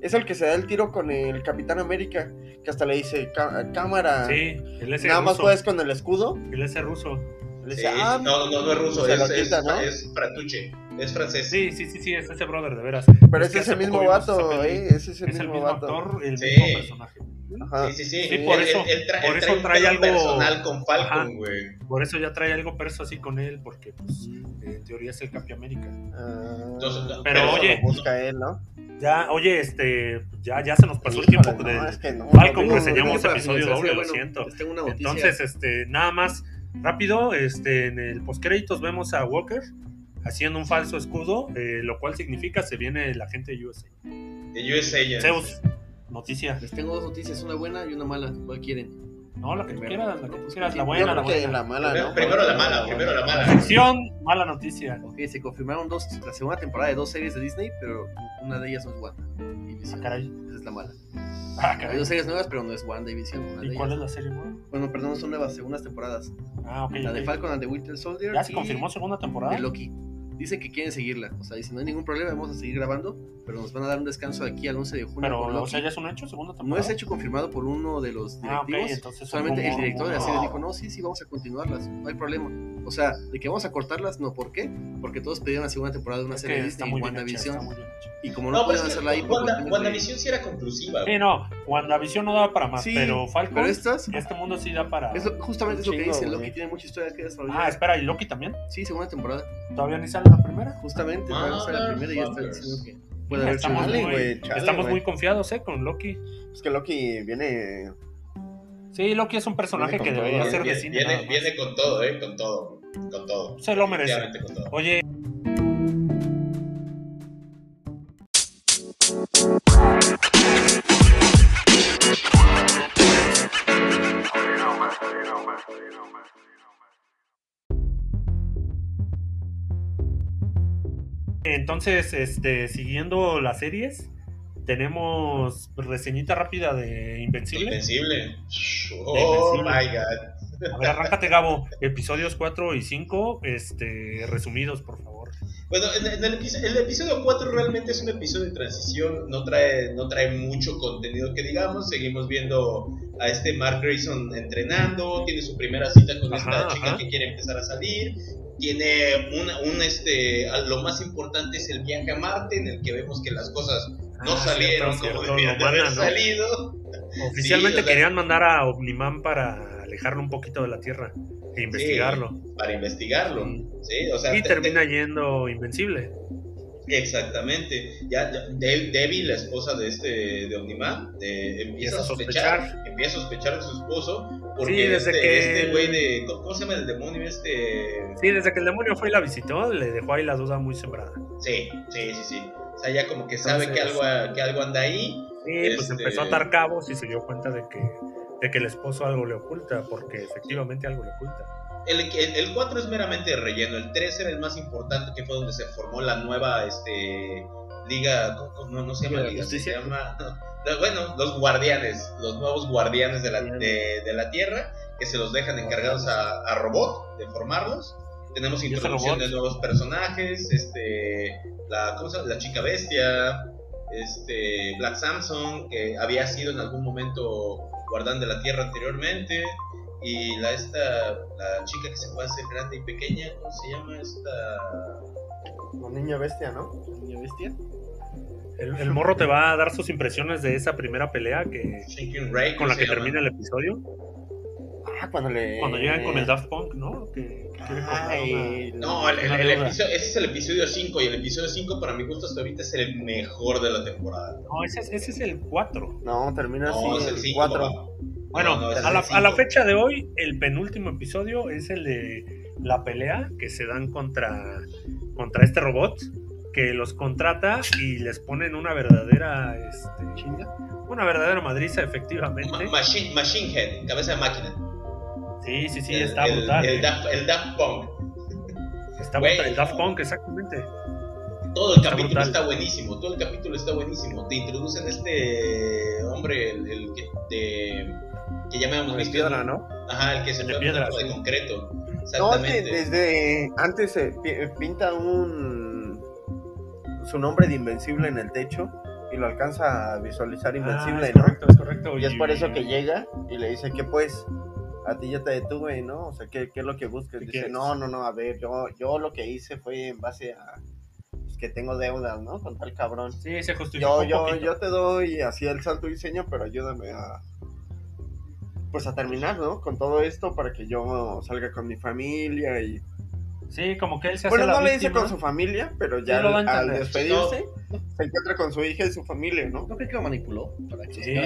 [SPEAKER 2] Es el que se da el tiro con el Capitán América. Que hasta le dice, "Cá- cámara.
[SPEAKER 1] Sí, él es
[SPEAKER 2] Nada más puedes con el escudo.
[SPEAKER 1] Él es ruso.
[SPEAKER 2] Le
[SPEAKER 4] Sí,
[SPEAKER 2] dice, ah,
[SPEAKER 4] no, no, no es ruso, es,
[SPEAKER 2] ¿no?
[SPEAKER 4] frantuche, es francés.
[SPEAKER 1] Sí, sí, sí, sí, es ese brother, de veras.
[SPEAKER 2] pero
[SPEAKER 1] Es
[SPEAKER 2] ese es el
[SPEAKER 1] hace
[SPEAKER 2] mismo vato, eh. Ese es el
[SPEAKER 1] Es el
[SPEAKER 2] mismo
[SPEAKER 1] mismo
[SPEAKER 2] vato.
[SPEAKER 1] actor, el
[SPEAKER 4] Sí.
[SPEAKER 1] mismo personaje.
[SPEAKER 2] Ajá.
[SPEAKER 4] Sí, sí, sí.
[SPEAKER 1] Sí, por
[SPEAKER 4] Él-
[SPEAKER 1] eso-
[SPEAKER 4] él, él trae,
[SPEAKER 1] por eso trae algo-
[SPEAKER 4] personal con. Falcon, güey.
[SPEAKER 1] Por eso ya trae algo perso así con él, porque pues, en teoría es el Capi América.
[SPEAKER 2] Ah,
[SPEAKER 4] Entonces,
[SPEAKER 1] Pero,
[SPEAKER 4] pero
[SPEAKER 1] oye,
[SPEAKER 2] busca él, ¿no?
[SPEAKER 1] Ya, oye, este, ya, ya se nos pasó el tiempo
[SPEAKER 2] no,
[SPEAKER 1] de
[SPEAKER 2] es que no,
[SPEAKER 1] Falcon,
[SPEAKER 2] no,
[SPEAKER 1] reseñamos episodio doble, lo siento. Entonces, este, nada más rápido, este, en el postcréditos vemos a Walker haciendo un falso escudo, eh, lo cual significa se viene la gente de USA.
[SPEAKER 4] De USA Agents.
[SPEAKER 1] Zeus, noticia.
[SPEAKER 3] Les tengo dos noticias, una buena y una mala. ¿Cuál quieren?
[SPEAKER 1] No, la que tú quieras, la que tú quieras, la buena, la buena.
[SPEAKER 2] mala,
[SPEAKER 4] Primero-
[SPEAKER 2] ¿no?
[SPEAKER 4] primero la mala, primero la mala.
[SPEAKER 1] Sección, mala noticia.
[SPEAKER 3] Ok, se confirmaron dos, la segunda temporada de dos series de Disney, pero una de ellas no es Wanda. y
[SPEAKER 1] Ah, caray.
[SPEAKER 3] Esa es la mala.
[SPEAKER 1] Ah,
[SPEAKER 3] Hay dos series nuevas, pero no es Wanda y Vision. De
[SPEAKER 1] ¿Y cuál es la serie nueva?
[SPEAKER 3] Bueno, perdón, son nuevas, segundas temporadas.
[SPEAKER 1] Ah, ok.
[SPEAKER 3] La de. Falcon and the Winter Soldier.
[SPEAKER 1] ¿Ya se confirmó segunda temporada?
[SPEAKER 3] De Loki. Dicen que quieren seguirla. O sea, dicen, no hay ningún problema, vamos a seguir grabando, pero nos van a dar un descanso aquí al 11 de junio
[SPEAKER 1] Pero,
[SPEAKER 3] por
[SPEAKER 1] o sea, ya es un hecho, segunda
[SPEAKER 3] No
[SPEAKER 1] temporada.
[SPEAKER 3] es hecho confirmado por uno de los
[SPEAKER 1] Ah,
[SPEAKER 3] directivos.
[SPEAKER 1] entonces.
[SPEAKER 3] Solamente el director de la serie dijo, no, sí, sí, vamos a continuarlas, no hay problema. O sea, de que vamos a cortarlas, no, ¿por qué? Porque todos pedían la segunda temporada de una
[SPEAKER 1] Es
[SPEAKER 3] serie Disney,
[SPEAKER 1] muy bien hecha,
[SPEAKER 3] WandaVision, y como no,
[SPEAKER 4] No, pues
[SPEAKER 3] podían hacerla ahí por
[SPEAKER 4] Wanda, WandaVision sí era conclusiva.
[SPEAKER 1] Sí, no, WandaVision no daba para más,
[SPEAKER 3] Sí,
[SPEAKER 1] pero Falcon,
[SPEAKER 3] Pero estas,
[SPEAKER 1] este mundo sí da para...
[SPEAKER 3] es lo- justamente es lo que
[SPEAKER 2] güey.
[SPEAKER 3] Loki tiene mucha historia que desarrollar.
[SPEAKER 1] Ah, espera, ¿y Loki también?
[SPEAKER 3] Sí, segunda temporada.
[SPEAKER 1] ¿Todavía ni sale la primera?
[SPEAKER 3] Justamente, todavía no sale la primera y ya está diciendo que puede haber
[SPEAKER 1] estamos
[SPEAKER 2] chale,
[SPEAKER 1] muy,
[SPEAKER 2] güey, chale,
[SPEAKER 1] estamos
[SPEAKER 2] güey.
[SPEAKER 1] muy confiados, ¿eh? Con Loki.
[SPEAKER 2] Es que Loki viene.
[SPEAKER 1] Sí, Loki es un personaje que
[SPEAKER 2] con
[SPEAKER 1] debería
[SPEAKER 2] todo,
[SPEAKER 1] ser de cine.
[SPEAKER 4] viene, con todo, ¿eh? Con todo. Con todo.
[SPEAKER 1] Se lo merece.
[SPEAKER 4] Con todo.
[SPEAKER 1] Oye, entonces, este, siguiendo las series, tenemos reseñita rápida de Invencible.
[SPEAKER 4] Invencible. Oh
[SPEAKER 1] Invencible.
[SPEAKER 4] my god.
[SPEAKER 1] A ver, arráncate, Gabo. Episodios 4 y 5, este, resumidos, por favor.
[SPEAKER 4] Bueno, en, en el, episodio, el episodio 4 realmente es un episodio de transición, no trae, no trae mucho contenido que digamos, seguimos viendo a este Mark Grayson entrenando, tiene su primera cita con
[SPEAKER 1] Ajá,
[SPEAKER 4] esta chica
[SPEAKER 1] ajá.
[SPEAKER 4] que quiere empezar a salir, tiene una, un, este, lo más importante es el viaje a Marte en el que vemos que las cosas no
[SPEAKER 1] Ah,
[SPEAKER 4] salieron
[SPEAKER 1] cierto,
[SPEAKER 4] como debían de haber
[SPEAKER 1] ¿no?
[SPEAKER 4] salido.
[SPEAKER 1] Oficialmente
[SPEAKER 4] Sí, o sea-
[SPEAKER 1] querían mandar a Omniman para alejarlo un poquito de la Tierra e investigarlo.
[SPEAKER 4] Para investigarlo,
[SPEAKER 1] Sí.
[SPEAKER 4] ¿sí? O sea,
[SPEAKER 1] y
[SPEAKER 4] te-
[SPEAKER 1] termina yendo Invencible.
[SPEAKER 4] Exactamente. Ya, ya De- Debbie, la esposa de este de Omniman, de- empieza a sospechar, empieza a sospechar de su esposo porque
[SPEAKER 1] Sí, desde
[SPEAKER 4] este,
[SPEAKER 1] que
[SPEAKER 4] este güey de ¿cómo se llama el demonio este?
[SPEAKER 1] Sí, desde que el demonio fue y la visitó, le dejó ahí la duda muy sembrada.
[SPEAKER 4] Sí, sí, sí, sí. O sea, ya como que sabe
[SPEAKER 1] Entonces-
[SPEAKER 4] que algo que algo anda ahí.
[SPEAKER 1] Sí, pues
[SPEAKER 4] Este-
[SPEAKER 1] empezó a atar cabos y se dio cuenta de que, de que el esposo algo le oculta, porque efectivamente algo le oculta.
[SPEAKER 4] El, el, el 4 es meramente relleno, el 3 era el más importante que fue donde se formó la nueva este liga, ¿cómo- no, no se llama
[SPEAKER 3] ¿Liga
[SPEAKER 4] se llama no, no, bueno, los guardianes, los nuevos guardianes de la, de, de la Tierra, que se los dejan encargados a, a Robot de formarlos. Tenemos
[SPEAKER 1] ¿Y ese
[SPEAKER 4] introducción de nuevos personajes, este, la, ¿cómo se llama? la chica bestia, este, Black Samson, que había sido en algún momento guardián de la Tierra anteriormente, y la esta, la chica que se puede hacer grande y pequeña, ¿cómo se llama esta?
[SPEAKER 2] La niña bestia, ¿no?
[SPEAKER 3] Niña bestia.
[SPEAKER 1] El, el morro te va a dar sus impresiones de esa primera pelea que
[SPEAKER 4] Ray,
[SPEAKER 1] con la
[SPEAKER 4] ¿cómo
[SPEAKER 1] que
[SPEAKER 4] llama?
[SPEAKER 1] termina el episodio.
[SPEAKER 2] Ah, cuando le.
[SPEAKER 1] Cuando llegan con el Daft Punk, ¿no? Que, que quiere comprar una-
[SPEAKER 2] Ay,
[SPEAKER 4] No, el, el- episodio, ese es el episodio 5 y el episodio 5 para mi gusto hasta ahorita es el mejor de la temporada.
[SPEAKER 1] No, ese es, ese es el 4.
[SPEAKER 2] No, termina
[SPEAKER 4] No, es
[SPEAKER 2] así.
[SPEAKER 4] el
[SPEAKER 2] el
[SPEAKER 4] 5.
[SPEAKER 2] 4.
[SPEAKER 1] Bueno,
[SPEAKER 4] No,
[SPEAKER 1] a, la, a la fecha de hoy, el penúltimo episodio es el de la pelea que se dan contra, contra este robot que los contrata y les ponen una verdadera este,
[SPEAKER 3] Chinga.
[SPEAKER 1] una verdadera madriza efectivamente.
[SPEAKER 4] Ma- Machine, Machine Head, cabeza de máquina.
[SPEAKER 1] Sí, sí, sí,
[SPEAKER 4] El-
[SPEAKER 1] está
[SPEAKER 4] el,
[SPEAKER 1] brutal.
[SPEAKER 4] El,
[SPEAKER 1] eh.
[SPEAKER 4] Daft, el Daft Punk.
[SPEAKER 1] está
[SPEAKER 4] güey,
[SPEAKER 1] brutal. El Daft. Punk, exactamente.
[SPEAKER 4] Todo el
[SPEAKER 1] Está
[SPEAKER 4] capítulo
[SPEAKER 1] brutal.
[SPEAKER 4] está buenísimo, todo el capítulo está buenísimo. Te introducen este hombre, el, el que, de, que llamamos
[SPEAKER 2] De piedra, ¿no?
[SPEAKER 4] Ajá, el que se
[SPEAKER 1] De
[SPEAKER 4] fue
[SPEAKER 1] piedra,
[SPEAKER 4] de concreto.
[SPEAKER 2] No,
[SPEAKER 4] Exactamente.
[SPEAKER 2] desde antes se pi- pinta un. su nombre de Invencible en el techo y lo alcanza a visualizar Invencible,
[SPEAKER 1] Ah, es
[SPEAKER 2] ¿no?
[SPEAKER 1] correcto, es correcto.
[SPEAKER 2] Y es por eso que llega y le dice que pues a ti ya te detuve, ¿no? O sea, ¿qué, qué es lo que buscas?
[SPEAKER 1] ¿Qué
[SPEAKER 2] Dice,
[SPEAKER 1] quieres?
[SPEAKER 2] no, no, no, a ver, yo, yo lo que hice fue en base a pues, que tengo deudas, ¿no? Con tal cabrón.
[SPEAKER 1] Sí, se justificó
[SPEAKER 2] Yo,
[SPEAKER 1] un
[SPEAKER 2] yo,
[SPEAKER 1] poquito.
[SPEAKER 2] yo te doy así el santo diseño, pero ayúdame a pues a terminar, ¿no? Con todo esto para que yo salga con mi familia y
[SPEAKER 1] Sí, como que él se hace
[SPEAKER 2] bueno,
[SPEAKER 1] la
[SPEAKER 2] no le dice con su familia, pero ya
[SPEAKER 1] Sí,
[SPEAKER 2] al, despedirse se encuentra con su hija y su familia, ¿no?
[SPEAKER 3] ¿No creo que lo manipuló? Para que
[SPEAKER 1] Sí.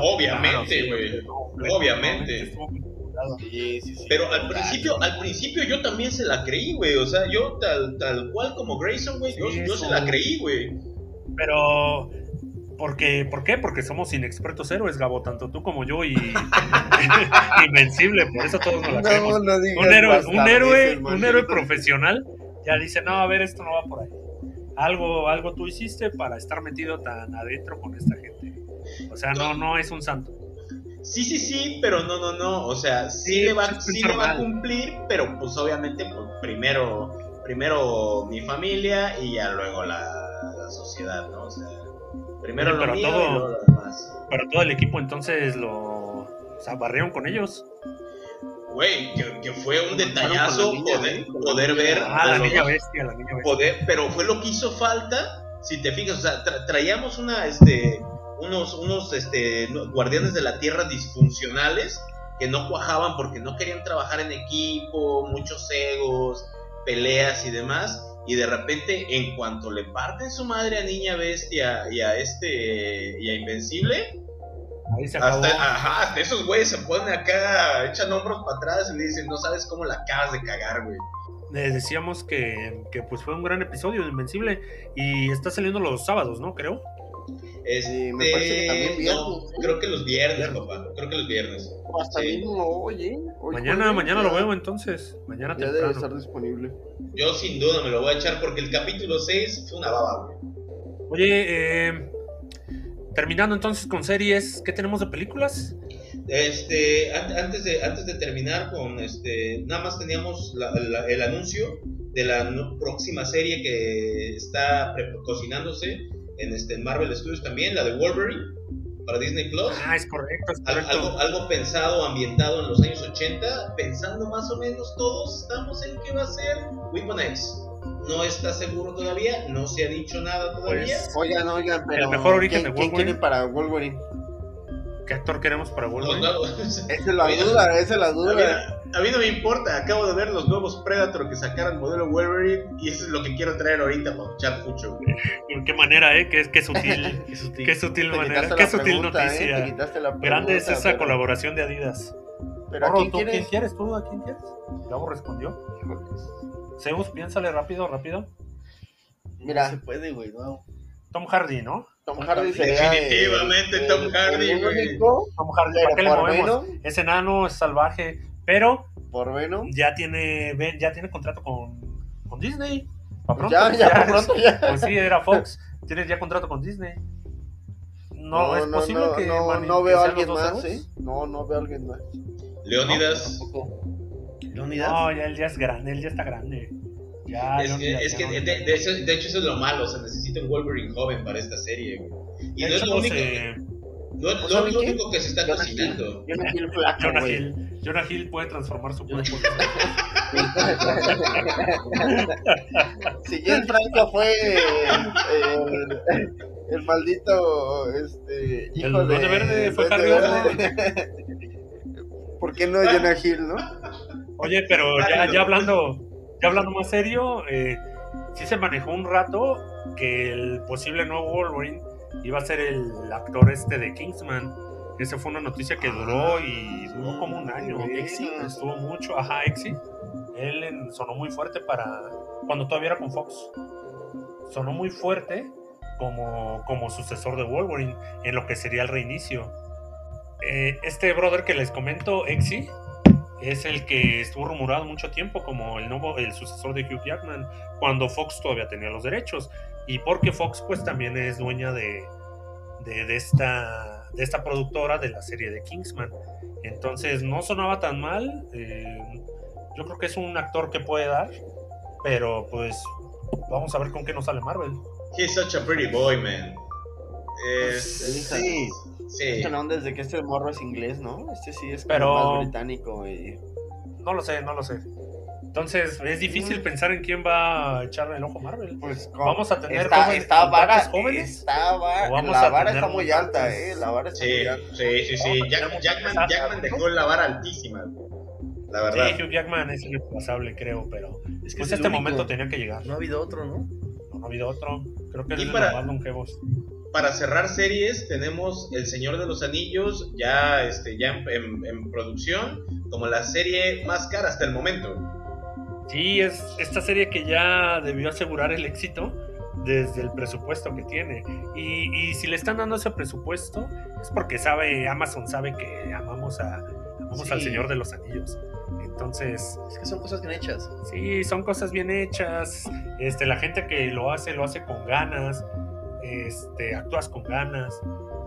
[SPEAKER 4] Obviamente,
[SPEAKER 1] Claro,
[SPEAKER 4] güey. Obviamente.
[SPEAKER 2] Sí, sí, sí.
[SPEAKER 4] Pero al principio, al principio yo también se la creí, güey. O sea, yo tal, tal cual como Grayson, güey, yo,
[SPEAKER 1] Sí,
[SPEAKER 4] yo se la creí, güey.
[SPEAKER 1] Pero, porque, ¿por qué? Porque somos inexpertos héroes, Gabo, tanto tú como yo, y invencible, por eso todos nos la creemos.
[SPEAKER 2] No, no digas
[SPEAKER 1] Un héroe, un héroe, un héroe profesional ya dice, no, a ver, esto no va por ahí. Algo, algo tú hiciste para estar metido tan adentro con esta gente. O sea, no, no es un santo.
[SPEAKER 4] Sí, sí, sí, pero no, no, no. O sea, sí,
[SPEAKER 1] Sí,
[SPEAKER 4] le va, sí le va a cumplir, pero pues obviamente pues, primero, primero mi familia y ya luego la, la sociedad, ¿no? O sea, primero lo
[SPEAKER 1] pero
[SPEAKER 4] mío
[SPEAKER 1] todo-
[SPEAKER 4] y luego lo demás.
[SPEAKER 1] Pero todo el equipo entonces lo... O sea, barrieron con ellos.
[SPEAKER 4] Güey, que, que fue un detallazo
[SPEAKER 2] niña,
[SPEAKER 4] poder,
[SPEAKER 2] ¿eh?
[SPEAKER 4] Poder ver
[SPEAKER 1] Ah, la niña
[SPEAKER 4] dos
[SPEAKER 1] bestia, la niña bestia.
[SPEAKER 4] poder, pero fue lo que hizo falta, si te fijas, o sea, tra- traíamos una, este, unos, unos, este, guardianes de la tierra disfuncionales que no cuajaban porque no querían trabajar en equipo, muchos egos, peleas y demás, y de repente, en cuanto le parten su madre a Niña Bestia y a este, y a Invencible,
[SPEAKER 1] Ahí se acabó.
[SPEAKER 4] hasta, ajá, hasta esos güeyes se ponen acá, echan hombros para atrás y le dicen, no sabes cómo la acabas de cagar, güey.
[SPEAKER 1] Les decíamos que, que pues fue un gran episodio de Invencible y está saliendo los sábados, ¿no? Creo.
[SPEAKER 4] Este,
[SPEAKER 2] me parece que también viernes,
[SPEAKER 4] no,
[SPEAKER 2] ¿eh?
[SPEAKER 4] creo que los viernes, papá. Creo que los viernes.
[SPEAKER 2] Hasta
[SPEAKER 4] Sí.
[SPEAKER 2] mismo hoy, ¿eh? Hoy
[SPEAKER 1] mañana, mañana lo veo entonces. Mañana
[SPEAKER 2] Ya debe estar
[SPEAKER 1] temprano.
[SPEAKER 2] disponible.
[SPEAKER 4] Yo sin duda me lo voy a echar porque el capítulo 6 fue una baba, güey.
[SPEAKER 1] Oye, eh, terminando entonces con series, ¿qué tenemos de películas?
[SPEAKER 4] Este, an- antes de, antes de terminar con este, nada más teníamos la- la- el anuncio de la no- próxima serie que está pre- cocinándose en este Marvel Studios también, la de Wolverine para Disney Plus.
[SPEAKER 1] Ah, es correcto, es
[SPEAKER 4] Al-
[SPEAKER 1] correcto.
[SPEAKER 4] algo, algo pensado, ambientado en los años 80, pensando más o menos todos estamos en qué va a ser Weapon X. No está seguro todavía, no se ha dicho nada todavía.
[SPEAKER 1] Pues,
[SPEAKER 2] Oigan, oigan, pero.
[SPEAKER 1] mejor origen
[SPEAKER 2] ¿quién,
[SPEAKER 1] de
[SPEAKER 2] ¿Quién
[SPEAKER 1] Wolverine?
[SPEAKER 2] quiere para Wolverine?
[SPEAKER 1] ¿Qué actor queremos para Wolverine?
[SPEAKER 4] nuevos-
[SPEAKER 2] Esa es la duda, esa es la duda.
[SPEAKER 4] A mí no me importa, acabo de ver los nuevos Predator que sacaron modelo Wolverine y eso es lo que quiero traer ahorita para echar fucho.
[SPEAKER 1] ¿En qué manera, eh? Qué, qué sutil,
[SPEAKER 3] Qué sutil.
[SPEAKER 1] qué sutil manera, qué sutil
[SPEAKER 2] pregunta, ¿eh?
[SPEAKER 1] Noticia.
[SPEAKER 2] pregunta.
[SPEAKER 1] Grande es esa
[SPEAKER 2] pero-
[SPEAKER 1] colaboración de Adidas.
[SPEAKER 2] Pero ¿a quién
[SPEAKER 1] ¿tú quién
[SPEAKER 2] quieres?
[SPEAKER 1] quieres? ¿Tú a quién quieres? Gabo respondió. Zeus, piénsale rápido, rápido.
[SPEAKER 3] No
[SPEAKER 2] Mira.
[SPEAKER 3] se puede, güey, no.
[SPEAKER 1] Tom Hardy, ¿no?
[SPEAKER 2] Tom Hardy sería.
[SPEAKER 4] Definitivamente
[SPEAKER 2] el-
[SPEAKER 4] Tom Hardy,
[SPEAKER 2] el
[SPEAKER 4] güey.
[SPEAKER 2] único,
[SPEAKER 1] Tom Hardy, ¿para qué le movemos?
[SPEAKER 2] Venom,
[SPEAKER 1] Es enano, es salvaje, pero
[SPEAKER 2] por Venom.
[SPEAKER 1] ya tiene, ya tiene contrato con, con Disney. Pa' pronto,
[SPEAKER 2] Ya, ya, pronto ya.
[SPEAKER 1] Pues sí, era Fox. Tienes ya contrato con Disney. No, es posible
[SPEAKER 2] no,
[SPEAKER 1] que.
[SPEAKER 2] no,
[SPEAKER 1] mani-
[SPEAKER 2] no veo a alguien más,
[SPEAKER 1] héroes.
[SPEAKER 2] ¿eh? No, no veo a alguien más.
[SPEAKER 4] Leónidas.
[SPEAKER 3] ¿Leonidas?
[SPEAKER 1] No, ya él ya es grande, él ya está grande. Ya,
[SPEAKER 4] Es que, es que de, de eso- de hecho eso es lo malo, se necesita un Wolverine joven para esta serie, güey. Y
[SPEAKER 1] De
[SPEAKER 4] no es lo único,
[SPEAKER 1] se-
[SPEAKER 4] no es
[SPEAKER 2] ¿O
[SPEAKER 4] lo único que se está
[SPEAKER 2] Jonah
[SPEAKER 4] cocinando.
[SPEAKER 2] No quiero flaco,
[SPEAKER 1] Jonah. Hill. Jonah Hill puede transformar su cuerpo.
[SPEAKER 2] si James Franco fue el, el maldito este, hijo
[SPEAKER 1] El
[SPEAKER 2] de.
[SPEAKER 1] Duende Verde fue Harry
[SPEAKER 2] Verde. ¿Por qué no Jonah Hill, no?
[SPEAKER 1] Oye, pero ya, ya hablando, ya hablando más serio, eh, sí se manejó un rato que el posible nuevo Wolverine iba a ser el actor este de Kingsman. Esa fue una noticia que duró y duró como un año. Exi estuvo mucho, ajá, Exi. Él sonó muy fuerte para cuando todavía era con Fox. Sonó muy fuerte como, como sucesor de Wolverine en lo que sería el reinicio. Eh, este brother que les comento, Exi, es el que estuvo rumorado mucho tiempo como el nuevo el sucesor de Hugh Jackman cuando Fox todavía tenía los derechos y porque Fox pues también es dueña de, de, de esta de esta productora de la serie de Kingsman entonces no sonaba tan mal eh, yo creo que es un actor que puede dar pero pues vamos a ver con qué nos sale Marvel
[SPEAKER 4] He's such a pretty boy, man. Es,
[SPEAKER 2] Sí.
[SPEAKER 4] sí.
[SPEAKER 2] Es que no, desde que este morro es inglés, ¿no? Este sí es
[SPEAKER 1] Pero-
[SPEAKER 2] más británico y...
[SPEAKER 1] no lo sé no lo sé entonces es difícil pensar en quién va a echarle el ojo a Marvel
[SPEAKER 2] Pues
[SPEAKER 1] Vamos a tener
[SPEAKER 2] está,
[SPEAKER 1] jóvenes-
[SPEAKER 2] está vara,
[SPEAKER 1] jóvenes.
[SPEAKER 2] está va-
[SPEAKER 1] ¿O vamos
[SPEAKER 2] la
[SPEAKER 1] a
[SPEAKER 2] vara
[SPEAKER 1] tener
[SPEAKER 2] está muy alta, eh, la vara está
[SPEAKER 4] Sí,
[SPEAKER 2] muy alta.
[SPEAKER 4] sí, sí, sí. Jack- Jackman, Jackman dejó la vara altísima. La verdad.
[SPEAKER 1] Sí, Hugh Jackman es irreemplazable, creo, pero
[SPEAKER 3] Es que
[SPEAKER 1] pues
[SPEAKER 3] es el
[SPEAKER 1] este
[SPEAKER 3] único.
[SPEAKER 1] momento tenía que llegar.
[SPEAKER 3] No ha habido otro, ¿no?
[SPEAKER 1] No, no ha habido otro. Creo que es de
[SPEAKER 4] para-
[SPEAKER 1] los más longevos.
[SPEAKER 4] para cerrar series, tenemos El Señor de los Anillos ya, este, ya en, en- en producción, como la serie más cara hasta el momento.
[SPEAKER 1] Sí, es esta serie que ya debió asegurar el éxito desde el presupuesto que tiene. Y, y si le están dando ese presupuesto, es porque sabe, Amazon sabe que amamos a amamos
[SPEAKER 3] Sí.
[SPEAKER 1] al Señor de los Anillos. Entonces,
[SPEAKER 3] Es que son cosas bien hechas.
[SPEAKER 1] sí, son cosas bien hechas. Este, la gente que lo hace, lo hace con ganas. Este, actúas con ganas.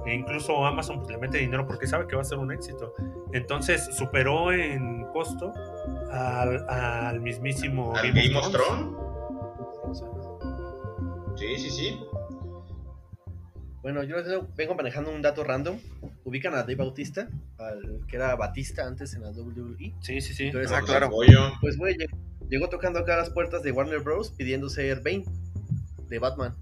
[SPEAKER 1] E incluso Amazon pues, le mete dinero porque sabe que va a ser un éxito. Entonces superó en costo al, al mismísimo
[SPEAKER 4] ¿Al Game of Thrones? Sí, sí, sí.
[SPEAKER 3] Bueno, yo les vengo manejando un dato random. Ubican a Dave Bautista, al que era Batista antes en la WWE.
[SPEAKER 1] Sí, sí, sí.
[SPEAKER 3] Entonces,
[SPEAKER 2] Ah,
[SPEAKER 4] No,
[SPEAKER 2] claro.
[SPEAKER 3] Pues, güey, lleg- llegó tocando acá las puertas de Warner Bros. pidiendo ser Bane de Batman.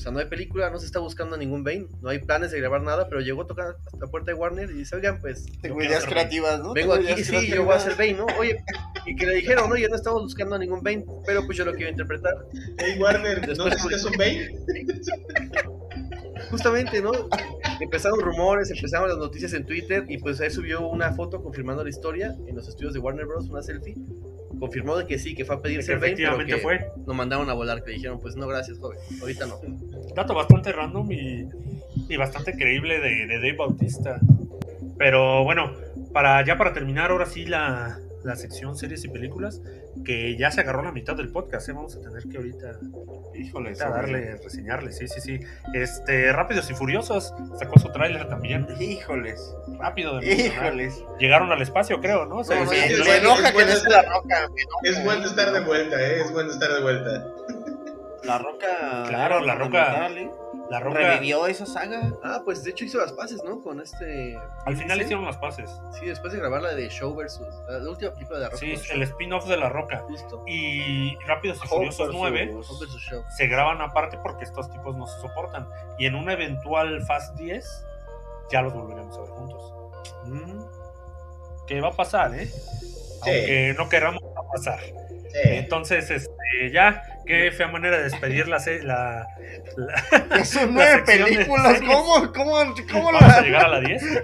[SPEAKER 3] O sea, no hay película, no se está buscando ningún Bane, no hay planes de grabar nada, pero llegó a tocar hasta la puerta de Warner y dice, oigan, pues
[SPEAKER 2] Tengo ideas creativas, ¿no?
[SPEAKER 3] vengo aquí, sí, yo voy a ser Bane, ¿no? Oye, y que le dijeron, oye, no estamos buscando a ningún Bane, pero pues yo lo quiero interpretar.
[SPEAKER 4] Hey Warner, ¿no
[SPEAKER 3] Después-
[SPEAKER 4] necesitas un Bane?
[SPEAKER 3] Justamente, ¿no? Empezaron rumores, empezaron las noticias en Twitter y pues ahí subió una foto confirmando la historia en los estudios de Warner Bros, una selfie. Confirmó de que sí, que fue a pedir pero
[SPEAKER 1] efectivamente
[SPEAKER 3] que
[SPEAKER 1] fue.
[SPEAKER 3] lo mandaron a volar, que dijeron, pues no, gracias, joven, ahorita no.
[SPEAKER 1] Dato bastante random y, y bastante creíble de, de Dave Bautista. Pero bueno, para ya para terminar ahora sí la, la sección series y películas, que ya se agarró la mitad del podcast, ¿eh? vamos a tener que ahorita,
[SPEAKER 2] Híjole,
[SPEAKER 1] ahorita darle, reseñarle, sí, sí, sí. Este, Rápidos y Furiosos, sacó su tráiler también,
[SPEAKER 2] Híjoles.
[SPEAKER 1] rápido de mencionar.
[SPEAKER 2] Híjoles.
[SPEAKER 1] Llegaron al espacio, creo, ¿no? Se-
[SPEAKER 4] no, sí,
[SPEAKER 2] enoja
[SPEAKER 4] es
[SPEAKER 2] que no
[SPEAKER 4] bueno.
[SPEAKER 2] esté la roca. me enoja,
[SPEAKER 4] Es bueno estar de vuelta, ¿eh? Es bueno estar de vuelta.
[SPEAKER 2] La roca.
[SPEAKER 1] Claro, La Roca.
[SPEAKER 2] ¿eh?
[SPEAKER 1] La roca,
[SPEAKER 2] Revivió esa saga.
[SPEAKER 3] Ah, pues de hecho hizo las paces, ¿no? Con este...
[SPEAKER 1] al final
[SPEAKER 3] ¿sí?
[SPEAKER 1] hicieron las pases.
[SPEAKER 3] Sí, después de grabar la de Show versus... La, la última película de la Roca.
[SPEAKER 1] Sí, el spin-off de la roca.
[SPEAKER 3] Justo.
[SPEAKER 1] Y Rápidos y Furiosos
[SPEAKER 2] versus-
[SPEAKER 1] 9
[SPEAKER 3] Show versus Show.
[SPEAKER 1] se graban aparte porque estos tipos no se soportan. Y en un eventual Fast 10 ya los volveremos a ver juntos. Mm, ¿Qué va a pasar, eh? Aunque no queramos va a pasar.
[SPEAKER 4] Sí.
[SPEAKER 1] Entonces, este, ya, qué fea manera de despedir la, la, la-
[SPEAKER 2] Son nueve películas. ¿Cómo, cómo, cómo
[SPEAKER 1] Vamos a
[SPEAKER 2] la.?
[SPEAKER 1] llegar a la 10.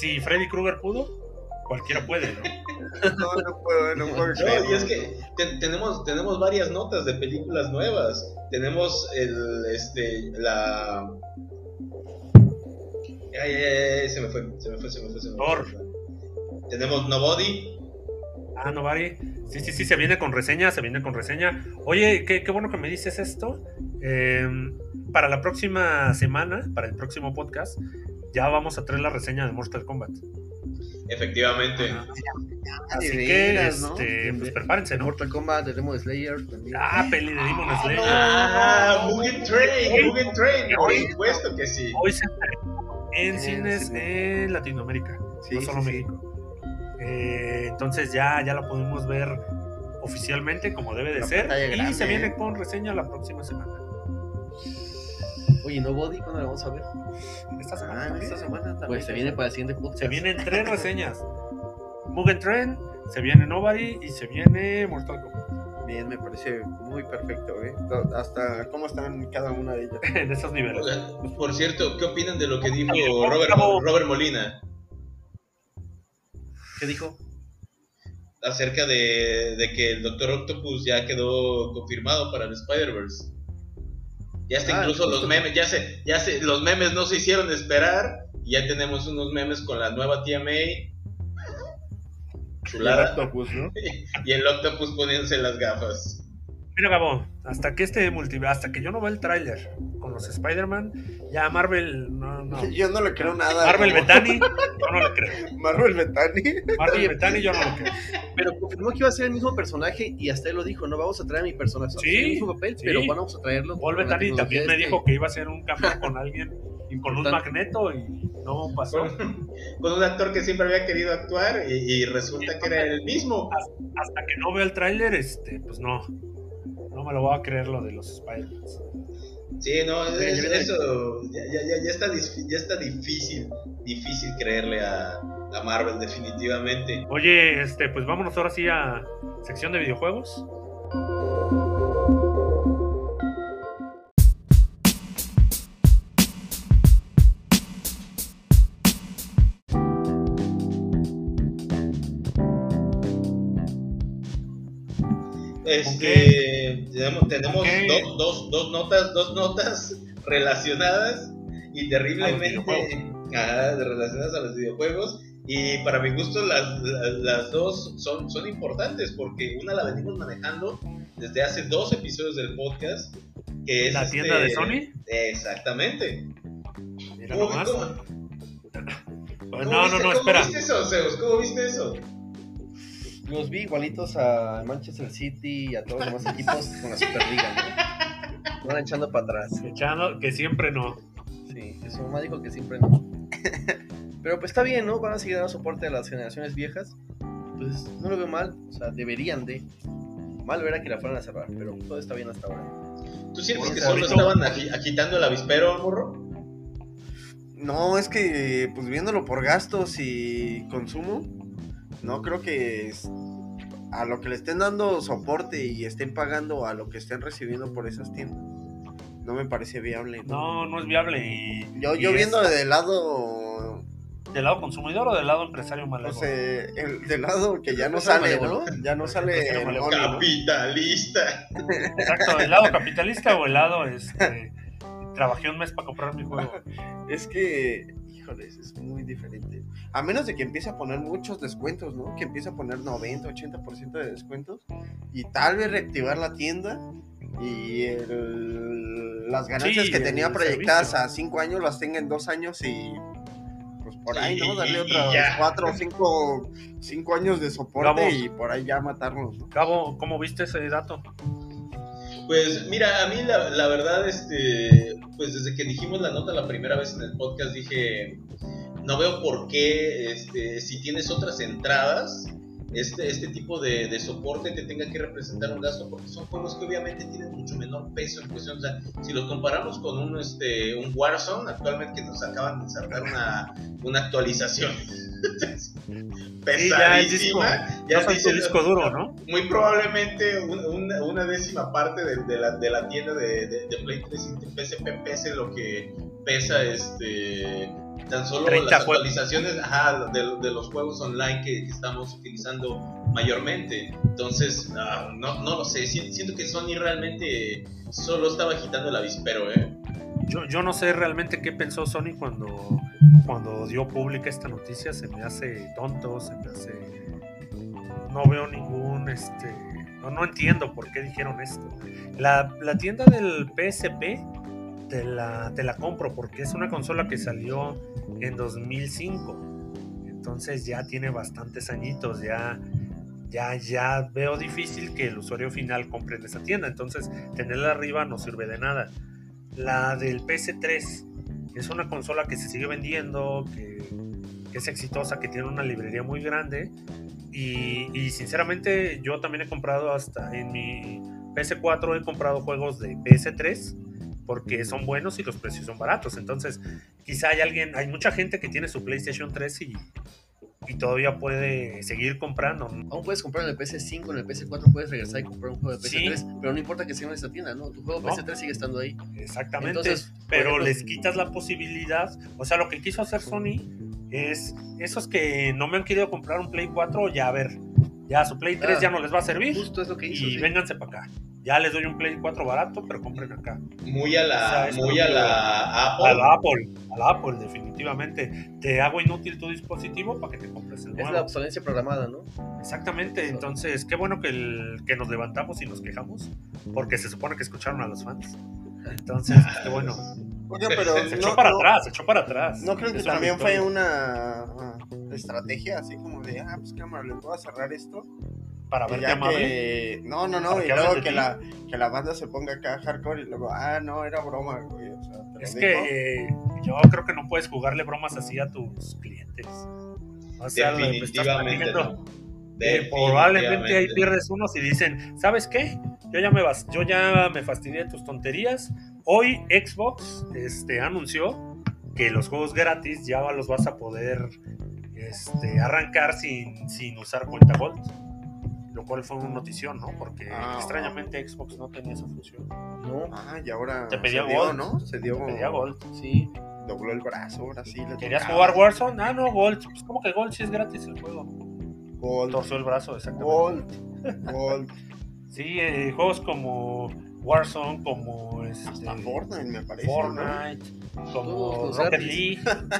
[SPEAKER 1] Si Freddy Krueger pudo, cualquiera puede, ¿no?
[SPEAKER 2] No, no puedo, no puedo.
[SPEAKER 4] No, y es que te- tenemos, tenemos varias notas de películas nuevas. Tenemos el, este, la... Ay, ay, ay, ay, se me fue, se me fue, se me fue, se me fue.
[SPEAKER 1] Thor.
[SPEAKER 4] Tenemos Nobody.
[SPEAKER 1] Ah, no, Bari. Sí, sí, sí, se viene con reseña, se viene con reseña. Oye, qué, qué bueno que me dices esto. Eh, para la próxima semana, para el próximo podcast, ya vamos a traer la reseña de Mortal Kombat.
[SPEAKER 4] De
[SPEAKER 1] Así que,
[SPEAKER 2] veras, ¿no?
[SPEAKER 1] este, pues prepárense, ¿no?
[SPEAKER 3] Mortal Kombat, de Demon Slayer también.
[SPEAKER 1] Ah, peli de Demon Slayer.
[SPEAKER 4] Ah, Mugen Train, Mugen Train, por supuesto que sí.
[SPEAKER 1] Hoy se en
[SPEAKER 2] Eh,
[SPEAKER 1] cines en Latinoamérica,
[SPEAKER 2] Sí,
[SPEAKER 1] no solo
[SPEAKER 2] sí, sí.
[SPEAKER 1] Eh, entonces ya, ya la podemos ver oficialmente como debe de
[SPEAKER 2] La
[SPEAKER 1] ser. Y
[SPEAKER 2] grande,
[SPEAKER 1] se viene
[SPEAKER 2] ¿eh?
[SPEAKER 1] con reseña la próxima semana.
[SPEAKER 3] Oye, Nobody, ¿cuándo la vamos a ver?
[SPEAKER 1] Esta semana
[SPEAKER 2] Ah, en
[SPEAKER 1] también.
[SPEAKER 2] esta semana también.
[SPEAKER 3] Pues se viene para el siguiente podcast.
[SPEAKER 1] Se vienen tres reseñas. Mugen Train, se viene Nobody y se viene Mortal Kombat.
[SPEAKER 2] Bien, me parece muy perfecto, ¿eh? To- Hasta cómo están cada una de ellas.
[SPEAKER 1] en esos niveles.
[SPEAKER 4] Por cierto, ¿qué opinan de lo que dijo Robert. Robert Molina
[SPEAKER 3] ¿Qué dijo?
[SPEAKER 4] acerca de, de que el Doctor Octopus ya quedó confirmado para el Spider-Verse? Ya hasta
[SPEAKER 3] Ah,
[SPEAKER 4] incluso los memes, ya se, ya se, los memes no se hicieron esperar y ya tenemos unos memes con la nueva TMA. Chulada.
[SPEAKER 2] Octopus, ¿no?
[SPEAKER 4] Y el Octopus poniéndose las gafas.
[SPEAKER 1] Mira, Gabo, hasta que este multiverso, hasta que yo no vea el tráiler los Spider-Man, ya Marvel no, no.
[SPEAKER 2] Yo no le creo nada.
[SPEAKER 1] Marvel
[SPEAKER 2] ¿no?
[SPEAKER 1] Betani, yo no le creo.
[SPEAKER 2] Marvel Betani.
[SPEAKER 1] Marvel Betani, yo no le creo.
[SPEAKER 3] Pero confirmó que iba a ser el mismo personaje y hasta él lo dijo, no vamos a traer a mi personaje.
[SPEAKER 1] Sí,
[SPEAKER 3] el mismo papel,
[SPEAKER 1] sí.
[SPEAKER 3] pero vamos a traerlo.
[SPEAKER 1] Paul Betani también me
[SPEAKER 3] este.
[SPEAKER 1] dijo que iba a hacer un cambio con alguien, con un magneto y no pasó.
[SPEAKER 4] Con, con un actor que siempre había querido actuar y, y resulta que era el mismo.
[SPEAKER 1] Hasta que no vea el tráiler, este, pues no. No me lo voy a creer lo de los Spider-Man.
[SPEAKER 4] Sí, no, es- eso ya, ya, ya, ya está, ya está difícil, difícil creerle a, a Marvel definitivamente.
[SPEAKER 1] Oye, este, pues vámonos ahora sí a sección de videojuegos.
[SPEAKER 4] Este, tenemos tenemos
[SPEAKER 1] ¿Con qué?
[SPEAKER 4] do- dos, dos notas, dos notas relacionadas y terriblemente relacionadas a los videojuegos. Y para mi gusto las, las, las dos son, son importantes porque una la venimos manejando desde hace dos episodios del podcast. Que es
[SPEAKER 1] ¿La tienda
[SPEAKER 4] este-
[SPEAKER 1] de Sony?
[SPEAKER 4] Exactamente.
[SPEAKER 1] Mira
[SPEAKER 4] ¿Cómo-
[SPEAKER 1] nomás.
[SPEAKER 4] cómo-
[SPEAKER 1] No,
[SPEAKER 4] cómo
[SPEAKER 1] no,
[SPEAKER 4] viste-
[SPEAKER 1] no,
[SPEAKER 4] ¿Cómo
[SPEAKER 1] espera.
[SPEAKER 4] viste eso, Zeus? ¿Cómo viste eso?
[SPEAKER 3] Los vi igualitos a Manchester City y a todos los demás equipos con la Superliga, ¿no? Van echando para atrás.
[SPEAKER 1] Echando que siempre no.
[SPEAKER 3] Sí, su mamá dijo que siempre no. Pero pues está bien, ¿no? Van a seguir dando soporte a las generaciones viejas. Pues no lo veo mal. O sea, deberían de. Mal verá que la fueran a cerrar, pero todo está bien hasta ahora.
[SPEAKER 4] ¿Tú sientes que solo estaban agi- agitando el avispero, morro?
[SPEAKER 2] No, es que, pues viéndolo por gastos y consumo, no creo que es- a lo que le estén dando soporte y estén pagando a lo que estén recibiendo por esas tiendas, no me parece viable.
[SPEAKER 1] No, no es viable. Y,
[SPEAKER 2] Yo,
[SPEAKER 1] y
[SPEAKER 2] yo
[SPEAKER 1] es
[SPEAKER 2] viendo del lado,
[SPEAKER 1] ¿Del lado consumidor o del lado empresario malévolo?
[SPEAKER 2] sea, el, del lado que ya no sale, ¿no? Ya no sale el ¿no?
[SPEAKER 4] Capitalista.
[SPEAKER 1] Exacto, ¿el lado capitalista o el lado este, trabajé un mes para comprar mi juego?
[SPEAKER 2] Es que, híjoles, es muy diferente. A menos de que empiece a poner muchos descuentos, ¿no? Que empiece a poner 90, 80% de descuentos. Y tal vez reactivar la tienda. Y el- las ganancias
[SPEAKER 1] Sí,
[SPEAKER 2] que tenía proyectadas
[SPEAKER 1] servicio.
[SPEAKER 2] a 5 años las tenga en 2 años y... Pues por ahí, ¿no? Darle otros
[SPEAKER 4] ya.
[SPEAKER 2] 4 o 5 cinco años de soporte
[SPEAKER 1] Vamos.
[SPEAKER 2] y por ahí ya matarlos, ¿no?
[SPEAKER 1] Cabo, ¿cómo viste ese dato?
[SPEAKER 4] Pues mira, a mí la, verdad, este, pues desde que dijimos la nota la primera vez en el podcast dije, no veo por qué, este, si tienes otras entradas, este, este tipo de, de soporte te tenga que representar un gasto, porque son juegos que obviamente tienen mucho menor peso en cuestión, o sea, si los comparamos con un, este, un Warzone, actualmente que nos acaban de sacar una, una actualización
[SPEAKER 1] Sí, ya el disco, ya
[SPEAKER 4] dicen-
[SPEAKER 1] disco duro, ¿no?
[SPEAKER 4] muy probablemente un- una, una décima parte de, de la, de la tienda de, de, de Play 3 y de PSP pese lo que pesa este tan solo
[SPEAKER 1] 30
[SPEAKER 4] las actualizaciones ajá, de, de los juegos online que, que estamos utilizando mayormente entonces ah, no, no lo sé si- siento que Sony realmente solo estaba agitando el avispero ¿eh?
[SPEAKER 1] Yo, yo no sé realmente qué pensó Sony cuando, cuando dio pública esta noticia. Se me hace tonto, se me hace. No veo ningún. este No, no entiendo por qué dijeron esto. La, la tienda del PSP te la, te la compro porque es una consola que salió en 2005. Entonces ya tiene bastantes añitos. Ya, ya, ya veo difícil que el usuario final compre en esa tienda. Entonces tenerla arriba no sirve de nada. La del PS3 es una consola que se sigue vendiendo, que, es exitosa, que tiene una librería muy grande. Y, y sinceramente yo también he comprado hasta en mi PS4 he comprado juegos de PS3 porque son buenos y los precios son baratos. Entonces, quizá hay alguien, hay mucha gente que tiene su PlayStation 3 y, y todavía puede seguir comprando.
[SPEAKER 3] Aún puedes comprar en el PS5, en el PS4 puedes regresar y comprar un juego de
[SPEAKER 1] Sí.
[SPEAKER 3] PS3, pero no importa que sea en esta tienda, ¿no? Tu juego
[SPEAKER 1] No.
[SPEAKER 3] PS3 sigue estando ahí.
[SPEAKER 1] Exactamente.
[SPEAKER 3] Entonces,
[SPEAKER 1] pero
[SPEAKER 3] ejemplo,
[SPEAKER 1] les quitas la posibilidad. O sea, lo que quiso hacer Sony es esos que no me han querido comprar un Play 4, ya a ver, ya su Play 3
[SPEAKER 3] Ah,
[SPEAKER 1] ya no les va a servir
[SPEAKER 3] Justo es lo que hizo.
[SPEAKER 1] y
[SPEAKER 3] sí.
[SPEAKER 1] vénganse para acá. Ya les doy un Play 4 barato, pero compren acá.
[SPEAKER 4] muy a
[SPEAKER 1] O sea,
[SPEAKER 4] la
[SPEAKER 1] es
[SPEAKER 4] muy a la Apple
[SPEAKER 1] A la Apple, a la Apple, definitivamente. Te hago inútil tu dispositivo para que te compres el
[SPEAKER 3] Es
[SPEAKER 1] nuevo.
[SPEAKER 3] la obsolencia programada, ¿no?
[SPEAKER 1] Exactamente, entonces qué bueno que, el, que nos levantamos y nos quejamos, porque se supone que escucharon a los fans. Entonces, pues, qué bueno.
[SPEAKER 2] Pero
[SPEAKER 1] Se echó
[SPEAKER 2] no,
[SPEAKER 1] para
[SPEAKER 2] no-
[SPEAKER 1] atrás, se echó para atrás.
[SPEAKER 2] ¿No creen que
[SPEAKER 1] Es
[SPEAKER 2] también fue una ah, estrategia así como de, ah, pues cámara, les voy a cerrar esto?
[SPEAKER 1] Para verte
[SPEAKER 2] ya
[SPEAKER 1] amable.
[SPEAKER 2] que... No, no, no,
[SPEAKER 1] ¿Para
[SPEAKER 2] y
[SPEAKER 1] que
[SPEAKER 2] luego que la, que la banda se ponga acá hardcore y luego, ah, no, era broma, güey. O sea,
[SPEAKER 1] Es que eh, yo creo que no puedes jugarle bromas así a tus clientes. O sea,
[SPEAKER 4] definitivamente
[SPEAKER 1] platicando
[SPEAKER 4] no.
[SPEAKER 1] que probablemente ahí pierdes unos y dicen, ¿sabes qué? Yo ya me vas, yo ya me fastidié de tus tonterías. Hoy Xbox este, anunció que los juegos gratis ya los vas a poder este, arrancar sin, sin usar cuenta Gold. Lo cual fue una notición, ¿no? Porque
[SPEAKER 2] Ah.
[SPEAKER 1] extrañamente Xbox no tenía esa función.
[SPEAKER 3] No.
[SPEAKER 2] Ah, y ahora
[SPEAKER 1] Te pedía
[SPEAKER 2] se dio,
[SPEAKER 1] Gold.
[SPEAKER 2] ¿no? Se dio,
[SPEAKER 1] Pedía Gold.
[SPEAKER 3] Sí.
[SPEAKER 2] dobló el brazo, ahora sí. le
[SPEAKER 1] ¿Querías
[SPEAKER 2] tocaba.
[SPEAKER 1] jugar Warzone? Ah, no, Gold. Pues como que Gold sí es gratis el juego.
[SPEAKER 2] Gold,
[SPEAKER 1] Torció el brazo, exactamente.
[SPEAKER 2] Gold, Gold.
[SPEAKER 1] Sí, eh, juegos como Warzone, como este,
[SPEAKER 2] Hasta Fortnite, me parece. ¿no?
[SPEAKER 1] Fortnite, como
[SPEAKER 3] Todos los
[SPEAKER 1] Rocket. League.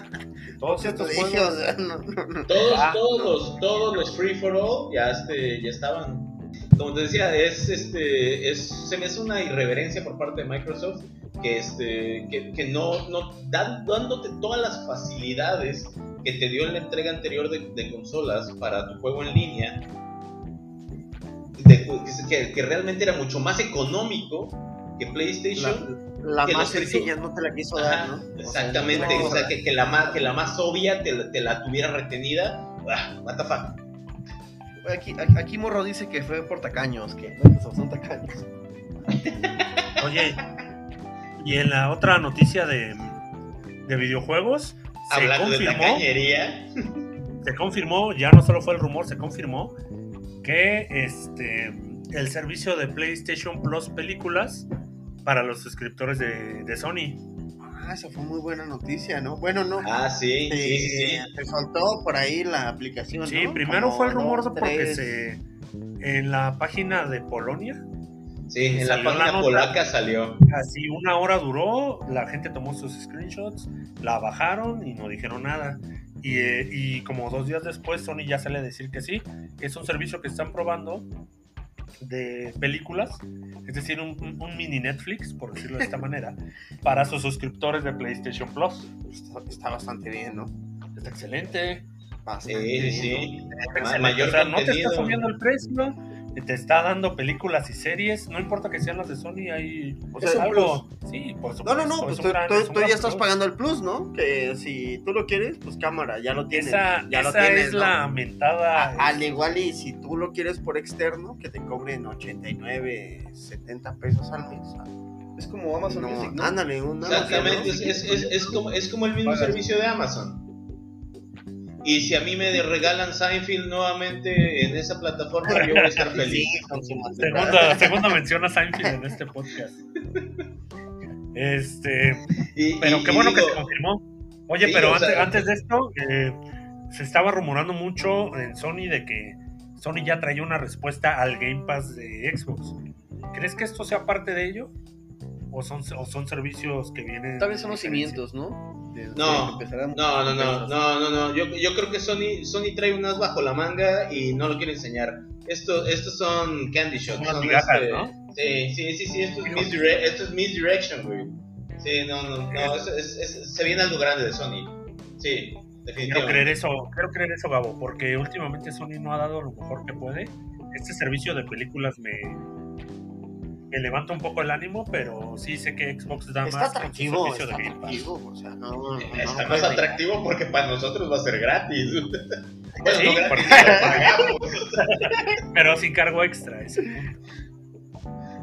[SPEAKER 1] Todos
[SPEAKER 2] Te
[SPEAKER 1] estos
[SPEAKER 2] dije,
[SPEAKER 1] juegos.
[SPEAKER 2] o sea, no, no, no.
[SPEAKER 4] Todos,
[SPEAKER 1] Ah.
[SPEAKER 4] todos los, todos los free for all ya, este, ya estaban. Como te decía, es, este, es, se me hace una irreverencia por parte de Microsoft que, este, que, que no, no dan- dándote todas las facilidades que te dio en la entrega anterior de, de consolas para tu juego en línea, de- que, que realmente era mucho más económico que PlayStation.
[SPEAKER 2] La, la
[SPEAKER 4] Que
[SPEAKER 2] más sencilla no te la quiso dar,
[SPEAKER 4] Ajá,
[SPEAKER 2] ¿no? O sea,
[SPEAKER 4] exactamente,
[SPEAKER 2] no
[SPEAKER 4] o sea, que, que la más, que la más obvia te, la- te la tuviera retenida. Ah, what the fuck.
[SPEAKER 3] Aquí, aquí Morro dice que fue por tacaños, que Microsoft son tacaños.
[SPEAKER 1] Oye, y en la otra noticia de, de videojuegos, se
[SPEAKER 4] Hablando de
[SPEAKER 1] confirmó,
[SPEAKER 4] tacañería.
[SPEAKER 1] se confirmó, ya no solo fue el rumor, se confirmó que este el servicio de PlayStation Plus películas para los suscriptores de, de Sony.
[SPEAKER 2] Ah, esa fue muy buena noticia, ¿no? Bueno, no.
[SPEAKER 4] Ah, sí, sí, sí, sí.
[SPEAKER 2] Te soltó por ahí la aplicación.
[SPEAKER 1] Sí,
[SPEAKER 2] ¿no?
[SPEAKER 1] primero
[SPEAKER 2] Como
[SPEAKER 1] fue el rumor
[SPEAKER 2] dos,
[SPEAKER 1] porque
[SPEAKER 2] tres.
[SPEAKER 1] se en la página de Polonia,
[SPEAKER 4] Sí, en la página
[SPEAKER 1] nota.
[SPEAKER 4] polaca salió.
[SPEAKER 1] así una hora duró, la gente tomó sus screenshots, la bajaron y no dijeron nada. Y, eh, y como dos días después Sony ya sale a decir que sí, es un servicio que están probando de películas, es decir, un, mini Netflix, por decirlo de esta manera, para sus suscriptores de PlayStation Plus.
[SPEAKER 2] Está, está bastante bien, ¿no?
[SPEAKER 1] Está excelente.
[SPEAKER 2] Bastante
[SPEAKER 4] Sí, sí,
[SPEAKER 2] bien,
[SPEAKER 4] sí.
[SPEAKER 1] excelente.
[SPEAKER 4] mayor
[SPEAKER 1] o sea, no te está subiendo el precio, te está dando películas y series, no importa que sean las de Sony, hay
[SPEAKER 2] O sea,
[SPEAKER 1] algo. Sí, por
[SPEAKER 2] No,
[SPEAKER 1] supuesto.
[SPEAKER 2] no, no, pues
[SPEAKER 1] es un
[SPEAKER 2] tú,
[SPEAKER 1] gran-
[SPEAKER 2] tú-
[SPEAKER 1] es un
[SPEAKER 2] tú
[SPEAKER 1] gran
[SPEAKER 2] ya estás
[SPEAKER 1] plus.
[SPEAKER 2] pagando el plus, ¿no? Que si tú lo quieres, pues cámara, ya lo tienes.
[SPEAKER 1] Esa,
[SPEAKER 2] ya lo
[SPEAKER 1] esa
[SPEAKER 2] tienes,
[SPEAKER 1] es
[SPEAKER 2] ¿no?
[SPEAKER 1] la mentada.
[SPEAKER 2] A- Al igual y si tú lo quieres por externo, que te cobren 89, 70 pesos al mes.
[SPEAKER 3] Es como Amazon
[SPEAKER 2] No,
[SPEAKER 3] Music, ¿no?
[SPEAKER 2] ándale, un
[SPEAKER 4] Exactamente, es, es, es, es como, es como el mismo servicio de Amazon. Y si a mí me regalan Seinfeld nuevamente en esa plataforma, yo voy a estar feliz.
[SPEAKER 2] Sí, con su
[SPEAKER 1] Segunda, segunda mención a Seinfeld en este podcast. Este,
[SPEAKER 4] Y-
[SPEAKER 1] pero
[SPEAKER 4] y-
[SPEAKER 1] qué
[SPEAKER 4] y
[SPEAKER 1] bueno que se confirmó. Oye,
[SPEAKER 4] Sí,
[SPEAKER 1] pero
[SPEAKER 4] o
[SPEAKER 1] antes,
[SPEAKER 4] sea-
[SPEAKER 1] antes de esto, eh, se estaba rumorando mucho en Sony de que Sony ya traía una respuesta al Game Pass de Xbox. ¿Crees que esto sea parte de ello? ¿O son, o son servicios que vienen?
[SPEAKER 3] Tal vez son los cimientos, ¿no? De-
[SPEAKER 4] No, No, no, no, no, no, no. Yo, yo creo que Sony, Sony trae un as bajo la manga y no lo quiere enseñar. Esto, estos son candy shots.
[SPEAKER 1] Unas
[SPEAKER 4] son
[SPEAKER 1] migajas,
[SPEAKER 4] este-
[SPEAKER 1] ¿no?
[SPEAKER 4] Sí, sí, sí, sí, esto es, misdire- esto es misdirection, güey. Sí, no, no, no, es- es- es- se viene algo grande de Sony. Sí,
[SPEAKER 1] Quiero
[SPEAKER 4] definitivamente.
[SPEAKER 1] creer eso, quiero creer eso, Gabo, porque últimamente Sony no ha dado lo mejor que puede. Este servicio de películas me, me levanta un poco el ánimo, pero sí sé que Xbox da
[SPEAKER 2] Está
[SPEAKER 1] más con su
[SPEAKER 2] atractivo,
[SPEAKER 1] servicio
[SPEAKER 2] está
[SPEAKER 1] de Game Pass.
[SPEAKER 2] atractivo, o sea, no, no, no,
[SPEAKER 4] Está
[SPEAKER 2] no
[SPEAKER 4] más
[SPEAKER 2] puede-
[SPEAKER 4] atractivo porque para nosotros va a ser gratis. Bueno,
[SPEAKER 1] Sí,
[SPEAKER 4] no gratis,
[SPEAKER 1] porque-
[SPEAKER 4] pero pagamos.
[SPEAKER 1] Pero sin cargo extra. ese.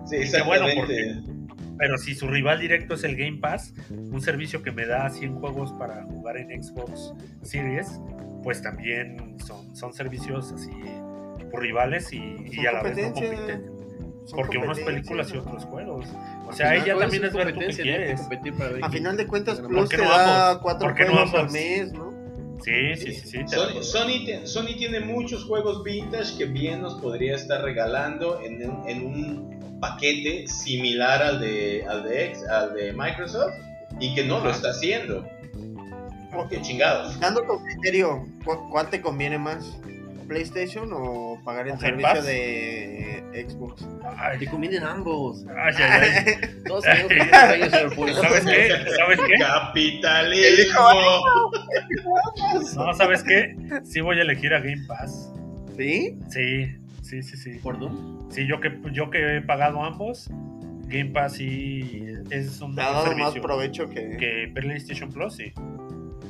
[SPEAKER 4] Sí,
[SPEAKER 1] qué bueno,
[SPEAKER 4] exactamente.
[SPEAKER 1] Pero si su rival directo es el Game Pass, un servicio que me da 100 juegos para jugar en Xbox Series, pues también son, son servicios así por rivales y, y a la vez no compiten. Porque
[SPEAKER 2] competencias,
[SPEAKER 1] películas y otros juegos. O sea,
[SPEAKER 3] final,
[SPEAKER 1] ella
[SPEAKER 3] todo
[SPEAKER 1] también es ver tú
[SPEAKER 3] que
[SPEAKER 1] quieres.
[SPEAKER 3] competir para ver
[SPEAKER 2] A final de cuentas,
[SPEAKER 3] ¿Por
[SPEAKER 2] Plus te
[SPEAKER 1] no
[SPEAKER 2] da cuatro
[SPEAKER 1] ¿Por qué no
[SPEAKER 2] juegos al mes, ¿no?
[SPEAKER 1] Sí, sí, sí, sí.
[SPEAKER 4] Sony. Sony, tiene muchos juegos vintage que bien nos podría estar regalando en, un- en un paquete similar al de, al, de X- al de Microsoft y que no lo está haciendo. Qué chingados.
[SPEAKER 2] Dando con criterio, ¿cu- ¿cuál te conviene más? ¿PlayStation o pagar el
[SPEAKER 1] ¿O Game
[SPEAKER 2] servicio de Xbox?
[SPEAKER 1] Ay,
[SPEAKER 3] Te convienen ambos.
[SPEAKER 1] ay, ay, ay.
[SPEAKER 3] Todos tenemos que.
[SPEAKER 1] ¿Sabes qué? ¿Sabes qué?
[SPEAKER 4] Capitalismo.
[SPEAKER 1] No, ¿sabes qué? Sí voy a elegir a Game Pass.
[SPEAKER 2] ¿Sí?
[SPEAKER 1] Sí, sí, sí, sí.
[SPEAKER 3] ¿Por Doom?
[SPEAKER 1] Sí, yo que, yo que he pagado ambos, Game Pass sí es un
[SPEAKER 2] Te ha
[SPEAKER 1] mejor
[SPEAKER 2] dado más
[SPEAKER 1] servicio
[SPEAKER 2] provecho que...
[SPEAKER 1] que PlayStation Plus, sí.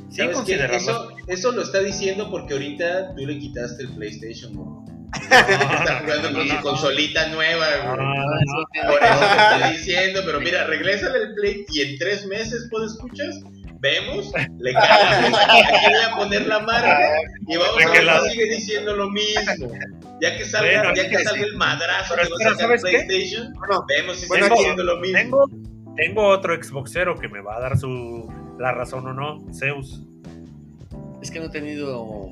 [SPEAKER 1] Sí.
[SPEAKER 4] Eso, eso lo está diciendo porque ahorita tú le quitaste el PlayStation, ¿no? Está jugando con su consolita nueva, güey. Por eso te estoy diciendo, pero mira, regrésale el Play y en tres meses, ¿puedo escuchas? Vemos, le cagamos, aquí voy a poner la marca y vamos a ver si sigue diciendo lo mismo. Ya que salga,
[SPEAKER 1] Bueno,
[SPEAKER 4] ya que salga el madrazo
[SPEAKER 1] Pero
[SPEAKER 4] que va a. PlayStation,
[SPEAKER 2] Bueno,
[SPEAKER 4] vemos si
[SPEAKER 2] bueno,
[SPEAKER 4] sigue siendo lo mismo.
[SPEAKER 1] Tengo, tengo otro Xboxero que me va a dar su la razón o no, Zeus,
[SPEAKER 3] Es que no he tenido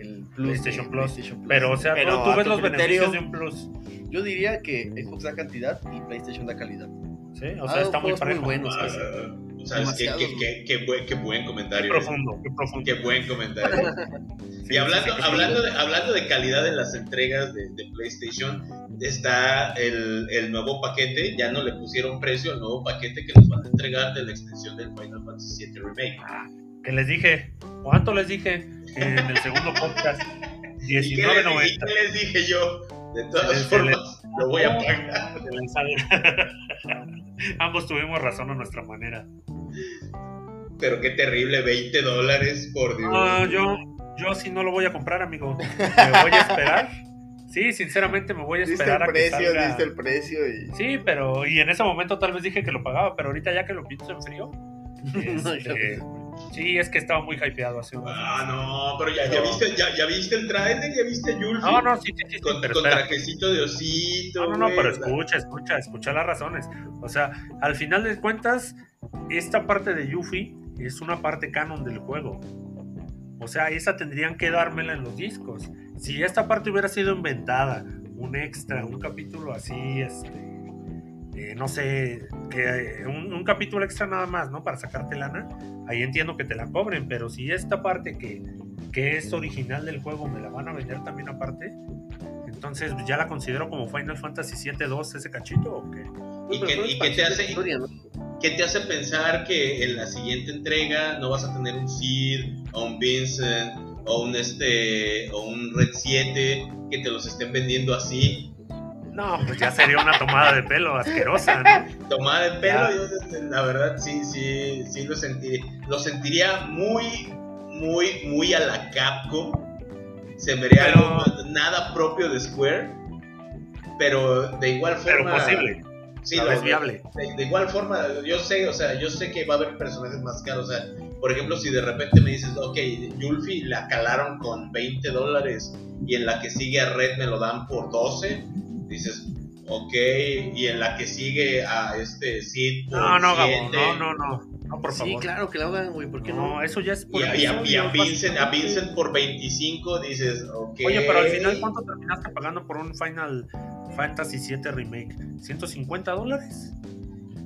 [SPEAKER 3] el Plus.
[SPEAKER 1] PlayStation
[SPEAKER 3] de
[SPEAKER 1] Plus.
[SPEAKER 3] PlayStation Plus.
[SPEAKER 1] Pero, o sea,
[SPEAKER 2] Pero
[SPEAKER 1] tú, ves los
[SPEAKER 2] criterio-
[SPEAKER 1] beneficios de un Plus.
[SPEAKER 3] Yo diría que Xbox da cantidad y PlayStation da calidad.
[SPEAKER 1] Sí, o
[SPEAKER 3] Ah,
[SPEAKER 1] sea, está muy
[SPEAKER 3] juegos muy
[SPEAKER 1] parejo.
[SPEAKER 3] buenos.
[SPEAKER 4] Ah, o sea, qué buen, qué buen
[SPEAKER 1] Qué
[SPEAKER 4] comentario.
[SPEAKER 1] profundo, qué profundo.
[SPEAKER 4] Qué buen comentario.
[SPEAKER 1] Sí,
[SPEAKER 4] y hablando,
[SPEAKER 1] sí, sí,
[SPEAKER 4] hablando, de, hablando de calidad en las entregas de, de PlayStation, está el, el nuevo paquete, ya no le pusieron precio al nuevo paquete que nos van a entregar de la extensión del Final Fantasy VII Remake.
[SPEAKER 1] Que les dije, ¿cuánto les dije en el segundo podcast?
[SPEAKER 4] ¿Y qué, les, y
[SPEAKER 1] 19.90.
[SPEAKER 4] qué les dije yo? De todas formas, lo voy a pagar.
[SPEAKER 1] Ambos tuvimos razón a nuestra manera.
[SPEAKER 4] Pero qué terrible, 20 dólares, por Dios.
[SPEAKER 1] No, yo, yo sí no lo voy a comprar, amigo. Me voy a esperar. Sí, sinceramente me voy a
[SPEAKER 2] Diste
[SPEAKER 1] esperar
[SPEAKER 2] el
[SPEAKER 1] a que
[SPEAKER 2] precio,
[SPEAKER 1] salga.
[SPEAKER 2] diste el precio y...
[SPEAKER 1] Sí, pero y en ese momento tal vez dije que lo pagaba, pero ahorita ya que lo pienso en frío,
[SPEAKER 3] No,
[SPEAKER 1] este, sí, es que estaba muy hypeado hace unos
[SPEAKER 4] Ah, no, pero ya, ya, viste, ya, ya viste el trailer, ya viste Yulfi.
[SPEAKER 1] No, no, sí, sí, sí,
[SPEAKER 4] Con,
[SPEAKER 1] pero
[SPEAKER 4] con trajecito de osito.
[SPEAKER 1] No, no, no, pero escucha, escucha, escucha las razones. O sea, al final de cuentas, esta parte de Yuffie es una parte canon del juego. O sea, esa tendrían que dármela en los discos. Si esta parte hubiera sido inventada, un extra, un capítulo así, este, eh, no sé, que eh, un, un capítulo extra nada más, ¿no? Para sacarte lana, ahí entiendo que te la cobren, pero si esta parte que, que es original del juego me la van a vender también aparte, entonces ya la considero como Final Fantasy 7-2 ese cachito o qué?
[SPEAKER 4] ¿Y qué,
[SPEAKER 3] fue
[SPEAKER 4] y qué te hace,
[SPEAKER 3] historia, ¿no?
[SPEAKER 4] qué te hace pensar que en la siguiente entrega no vas a tener un Sid o un Vincent o un este o un Red 7 que te los estén vendiendo así?
[SPEAKER 1] No, pues ya sería una tomada de pelo asquerosa, ¿no?
[SPEAKER 4] Tomada de pelo, yo la verdad sí, sí, sí lo sentiría. Lo sentiría muy, muy, muy a la Capcom. Se
[SPEAKER 1] Pero-
[SPEAKER 4] algo nada propio de Square. Pero de igual
[SPEAKER 1] Pero
[SPEAKER 4] forma.
[SPEAKER 1] posible,
[SPEAKER 4] Sí,
[SPEAKER 1] vez viable.
[SPEAKER 4] de, de igual forma, yo sé, o sea, yo sé que va a haber personajes más caros. O sea, por ejemplo, si de repente me dices, ok, Yulfi la calaron con 20 dólares y en la que sigue a Red me lo dan por 12, dices, ok, y en la que sigue a este Sid
[SPEAKER 1] No, no, Gabo,
[SPEAKER 4] 7,
[SPEAKER 1] no, no, no, no, por
[SPEAKER 3] Sí,
[SPEAKER 1] favor.
[SPEAKER 3] claro que la hagan, güey. ¿Por qué
[SPEAKER 1] No,
[SPEAKER 3] no?
[SPEAKER 1] eso ya es por
[SPEAKER 4] Y a, y a- y a Vincent, a. Vincent por 25 dices, ok.
[SPEAKER 1] Oye, pero al final, ¿cuánto terminaste pagando por un Final Fantasy 7 Remake? ¿150 dólares?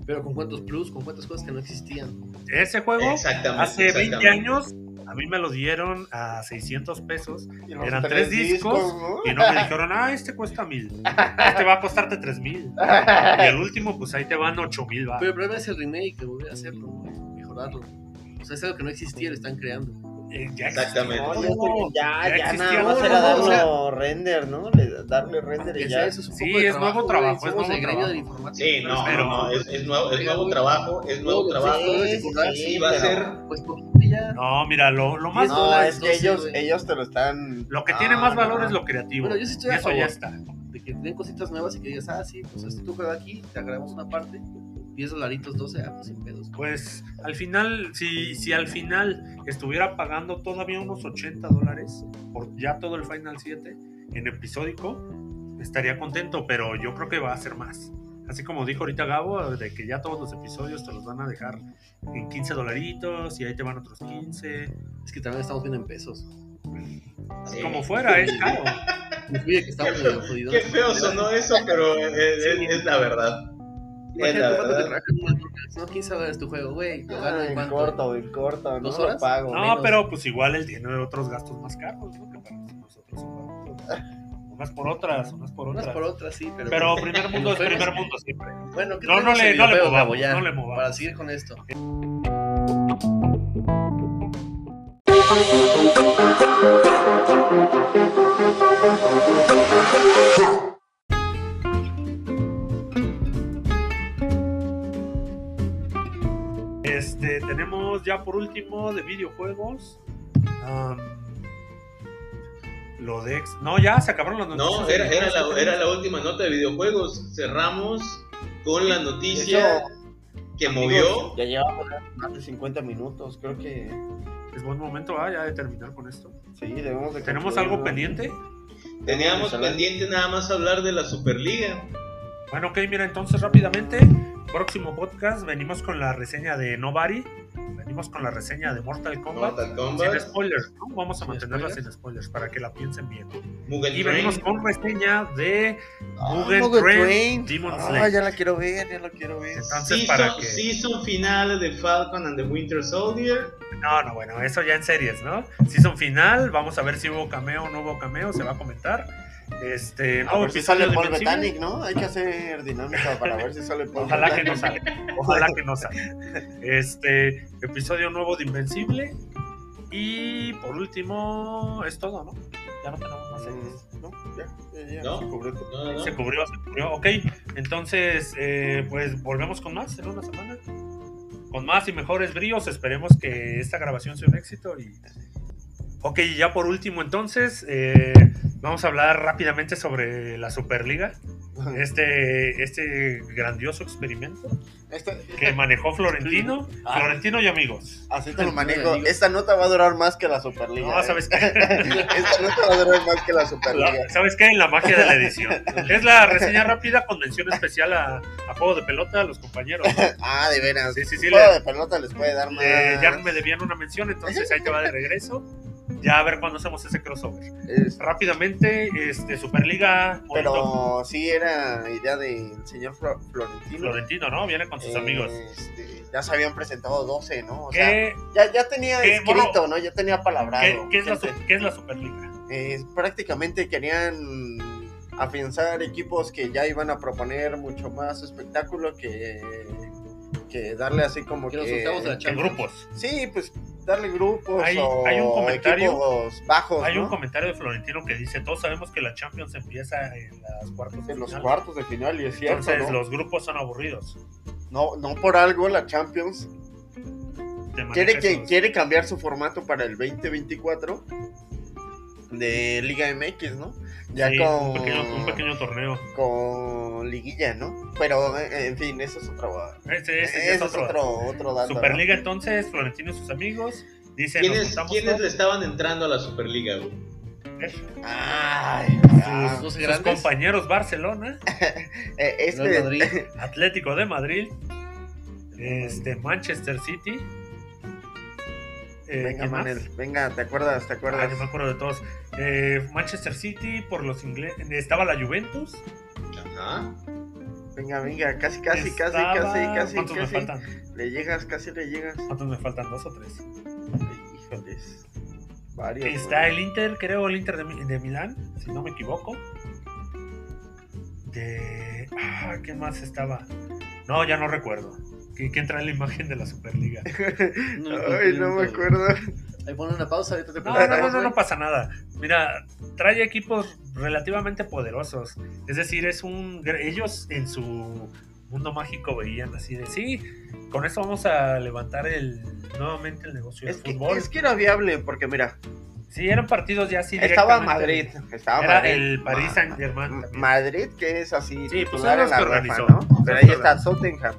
[SPEAKER 3] Pero con cuántos plus, con cuántas cosas que no existían.
[SPEAKER 1] Ese juego,
[SPEAKER 4] Exactamente.
[SPEAKER 1] hace 20
[SPEAKER 4] exactamente.
[SPEAKER 1] años, a mí me lo dieron a 600 pesos
[SPEAKER 2] y los
[SPEAKER 1] Eran tres discos,
[SPEAKER 2] ¿no?
[SPEAKER 1] y no me dijeron, ah, este cuesta mil, este va a costarte tres mil. Y el último, pues ahí te van 8 mil, va.
[SPEAKER 3] Pero el problema es el remake, que volver a hacerlo, mejorarlo. O sea, es algo que no existía, lo están creando.
[SPEAKER 1] Eh, ya
[SPEAKER 4] Exactamente.
[SPEAKER 1] Existió.
[SPEAKER 2] ya,
[SPEAKER 1] Ya
[SPEAKER 2] ya, nada más
[SPEAKER 3] no,
[SPEAKER 2] era
[SPEAKER 3] no, o sea-
[SPEAKER 2] darlo render, ¿no? Le- darle render y ya.
[SPEAKER 3] eso es un
[SPEAKER 1] Sí, es nuevo trabajo, es nuevo trabajo.
[SPEAKER 3] de la informática.
[SPEAKER 4] Sí, no,
[SPEAKER 1] Pero-
[SPEAKER 4] no, es, es nuevo, es nuevo trabajo, es nuevo
[SPEAKER 3] los
[SPEAKER 4] trabajo.
[SPEAKER 2] Sí, sí,
[SPEAKER 3] sí,
[SPEAKER 4] va a ser
[SPEAKER 3] Pues ya.
[SPEAKER 1] No, mira, lo, lo más.
[SPEAKER 2] No, es que
[SPEAKER 3] 12,
[SPEAKER 2] ellos,
[SPEAKER 3] güey.
[SPEAKER 2] ellos te lo están.
[SPEAKER 1] Lo que tiene
[SPEAKER 2] Ah,
[SPEAKER 1] más valor
[SPEAKER 2] no.
[SPEAKER 1] es lo creativo.
[SPEAKER 3] Bueno, yo sí estoy
[SPEAKER 1] y
[SPEAKER 3] a
[SPEAKER 1] eso
[SPEAKER 3] favor.
[SPEAKER 1] ya está.
[SPEAKER 3] De que den cositas nuevas y que digas, ah, sí, pues este tú juega aquí, te agregamos una parte, 10 dolaritos, 12, ah, pues sin pedos.
[SPEAKER 1] Pues al final, si, si al final estuviera pagando todavía unos 80 dólares por ya todo el Final 7 en episódico, estaría contento, pero yo creo que va a ser más. Así como dijo ahorita Gabo, de que ya todos los episodios te los van a dejar en 15 dolaritos y ahí te van otros 15.
[SPEAKER 3] Es que también estamos viendo en pesos.
[SPEAKER 4] Sí.
[SPEAKER 1] Como fuera, es caro.
[SPEAKER 3] Influye que estamos
[SPEAKER 4] Qué feo. Qué feo sonó eso, pero es, es- es la. Es verdad.
[SPEAKER 3] No, 15 dólares tu juego, güey. Lo gano
[SPEAKER 2] Ah,
[SPEAKER 3] en cuánto.
[SPEAKER 2] corto, en corto, no
[SPEAKER 3] ¿Dos
[SPEAKER 2] lo
[SPEAKER 3] horas?
[SPEAKER 2] pago.
[SPEAKER 1] No,
[SPEAKER 3] menos.
[SPEAKER 1] pero pues igual él tiene otros gastos más caros, ¿no? Que para nosotros. Unas por otras, unas por
[SPEAKER 3] Unas
[SPEAKER 1] otras.
[SPEAKER 3] por otras, sí, pero.
[SPEAKER 1] Pero primer mundo es primer mundo siempre.
[SPEAKER 3] Bueno, ¿qué
[SPEAKER 1] No, no le- no le movamos,
[SPEAKER 3] Gabo, ya?
[SPEAKER 1] no le movamos.
[SPEAKER 3] Para seguir con esto.
[SPEAKER 1] Tenemos ya por último de videojuegos. am, lo de ex. No, ya se acabaron las noticias.
[SPEAKER 4] No, era, era, la, era la última nota de videojuegos. Cerramos con la noticia
[SPEAKER 2] hecho,
[SPEAKER 4] que
[SPEAKER 2] amigos,
[SPEAKER 4] movió.
[SPEAKER 2] Ya llevamos más de 50 minutos. Creo que
[SPEAKER 1] Es buen momento ah, ya de terminar con esto.
[SPEAKER 2] sí, debemos de.
[SPEAKER 1] ¿Tenemos algo pendiente?
[SPEAKER 4] Teníamos pendiente nada más hablar de la Superliga.
[SPEAKER 1] Bueno, ok, mira, entonces rápidamente, próximo podcast venimos con la reseña de Nobody. Venimos con la reseña de Mortal Kombat.
[SPEAKER 4] Mortal
[SPEAKER 1] Sin spoilers, ¿no? Vamos a mantenerla
[SPEAKER 3] spoilers.
[SPEAKER 1] sin spoilers para que la piensen bien.
[SPEAKER 4] Mugen
[SPEAKER 1] Y venimos con reseña de
[SPEAKER 2] Ah,
[SPEAKER 1] Mugen
[SPEAKER 2] Mugen
[SPEAKER 1] Train,
[SPEAKER 2] Train.
[SPEAKER 1] Demon
[SPEAKER 2] Ah,
[SPEAKER 1] Slayer.
[SPEAKER 2] ya la quiero ver, ya la quiero ver.
[SPEAKER 1] Entonces, para que.
[SPEAKER 4] season finale de Falcon and the Winter Soldier.
[SPEAKER 1] No, no, bueno, eso ya en series, ¿no? Season final, vamos a ver si hubo cameo o no hubo cameo, se va a comentar. Este,
[SPEAKER 2] A
[SPEAKER 1] nuevo
[SPEAKER 2] ver si
[SPEAKER 1] episodio
[SPEAKER 2] sale
[SPEAKER 1] de
[SPEAKER 2] Paul
[SPEAKER 1] Invencible.
[SPEAKER 2] Bettany, ¿no? Hay que hacer dinámica para ver si sale Paul
[SPEAKER 1] Ojalá que no salga. Ojalá que no salga. Este, episodio nuevo de Invencible. Y por último, es todo, ¿no? Ya no tenemos más series.
[SPEAKER 2] Mm, No, ya, ya, ya.
[SPEAKER 4] ¿No?
[SPEAKER 2] se cubrió
[SPEAKER 4] no, no.
[SPEAKER 1] Se cubrió, se cubrió. Ok, entonces, eh, pues volvemos con más en una semana. Con más y mejores bríos. Esperemos que esta grabación sea un éxito. Y... Ok, y ya por último, entonces, eh, vamos a hablar rápidamente sobre la Superliga. Este, este grandioso experimento
[SPEAKER 2] Este-
[SPEAKER 1] que manejó Florentino.
[SPEAKER 2] Ah.
[SPEAKER 1] Florentino y amigos.
[SPEAKER 2] así te lo manejo. Esta nota va a durar más que la Superliga.
[SPEAKER 1] No,
[SPEAKER 2] ¿eh?
[SPEAKER 1] ¿sabes qué?
[SPEAKER 2] Esta nota va a durar más que la Superliga.
[SPEAKER 1] La- ¿Sabes qué? La magia de la edición. Es la reseña rápida con mención especial a, a juego de pelota a los compañeros.
[SPEAKER 2] Ah, de veras.
[SPEAKER 1] Sí, sí, sí,
[SPEAKER 2] Un juego
[SPEAKER 1] le-
[SPEAKER 2] de pelota les puede dar más.
[SPEAKER 1] Eh, ya me debían una mención, entonces ahí te va de regreso. Ya a ver cuándo hacemos ese crossover.
[SPEAKER 2] Es-
[SPEAKER 1] Rápidamente, este, Superliga, bonito.
[SPEAKER 2] pero sí era idea del señor Flo- Florentino.
[SPEAKER 1] Florentino, ¿no? Viene con sus
[SPEAKER 2] Eh,
[SPEAKER 1] amigos.
[SPEAKER 2] este, ya se habían presentado 12, ¿no? O sea,
[SPEAKER 1] ¿Qué,
[SPEAKER 2] ya, ya tenía escrito, ¿no? Ya tenía palabrado.
[SPEAKER 1] qué- qué es la, qué es la Superliga?
[SPEAKER 2] eh, prácticamente querían afianzar equipos que ya iban a proponer mucho más espectáculo que, que darle así como
[SPEAKER 3] Que
[SPEAKER 2] que...
[SPEAKER 1] grupos.
[SPEAKER 2] Sí, pues darle grupos
[SPEAKER 1] Hay-
[SPEAKER 2] o
[SPEAKER 1] hay un comentario-
[SPEAKER 2] bajos,
[SPEAKER 1] Hay
[SPEAKER 2] ¿no?
[SPEAKER 1] un comentario de Florentino que dice, todos sabemos que la Champions empieza en las cuartos de
[SPEAKER 2] en los
[SPEAKER 1] final.
[SPEAKER 2] cuartos de final y es cierto,
[SPEAKER 1] Entonces
[SPEAKER 2] ¿no?
[SPEAKER 1] los grupos son aburridos.
[SPEAKER 2] no no por algo la Champions quiere que
[SPEAKER 1] esos-
[SPEAKER 2] quiere cambiar su formato para el 2024 de Liga MX, ¿no? Ya
[SPEAKER 1] Sí,
[SPEAKER 2] con
[SPEAKER 1] un, pequeño, un pequeño torneo.
[SPEAKER 2] con liguilla, ¿no? Pero eh, en fin, eso es otro
[SPEAKER 1] Ese, ese
[SPEAKER 2] es otro otro dato. ¿no?
[SPEAKER 1] Superliga entonces, Florentino y sus amigos dicen,
[SPEAKER 4] ¿Quiénes, quiénes le estaban entrando a la Superliga, güey?
[SPEAKER 2] Ay, ah,
[SPEAKER 1] sus,
[SPEAKER 3] Los
[SPEAKER 1] sus compañeros Barcelona,
[SPEAKER 2] eh, este.
[SPEAKER 1] Atlético de Madrid, este Manchester City. Eh,
[SPEAKER 2] venga. Manel, venga, ¿te acuerdas? ¿Te
[SPEAKER 1] Ah,
[SPEAKER 2] acuerdas?
[SPEAKER 1] yo me acuerdo de todos. Eh, Manchester City por los ingleses. Estaba la Juventus.
[SPEAKER 4] Ajá.
[SPEAKER 2] Venga, venga, casi casi casi
[SPEAKER 1] estaba-
[SPEAKER 2] casi casi
[SPEAKER 1] ¿Cuántos me
[SPEAKER 2] casi
[SPEAKER 1] faltan?
[SPEAKER 2] le llegas, casi le llegas.
[SPEAKER 1] ¿Cuántos me faltan? ¿Dos o tres?
[SPEAKER 2] Ay, híjoles. Varios.
[SPEAKER 1] Está
[SPEAKER 2] güey.
[SPEAKER 1] el Inter, creo, el Inter de, de Milán, si no me equivoco. De. Ah, ¿qué más estaba? No, ya no recuerdo. ¿Qui- ¿Quién trae la imagen de la Superliga?
[SPEAKER 3] No,
[SPEAKER 2] Ay, no me acuerdo.
[SPEAKER 3] Ahí pone una pausa, ahorita te
[SPEAKER 1] No, no, no, no, pasa nada. Mira, trae equipos relativamente poderosos. Es decir, es un. Ellos en su mundo mágico veían así de sí. Con eso vamos a levantar el nuevamente el negocio
[SPEAKER 2] Es
[SPEAKER 1] del
[SPEAKER 2] que,
[SPEAKER 1] fútbol.
[SPEAKER 2] es que era viable, porque mira,
[SPEAKER 1] Sí, eran partidos ya así.
[SPEAKER 2] estaba. Madrid, estaba
[SPEAKER 1] Era
[SPEAKER 2] Madrid.
[SPEAKER 1] el Paris
[SPEAKER 2] Ma-
[SPEAKER 1] Saint-Germain
[SPEAKER 2] Ma-
[SPEAKER 1] también.
[SPEAKER 2] Madrid, que es así,
[SPEAKER 1] Sí, pues
[SPEAKER 2] en la
[SPEAKER 1] que organizó.
[SPEAKER 2] ¿no? Pero ahí
[SPEAKER 1] que
[SPEAKER 2] está. Tottenham,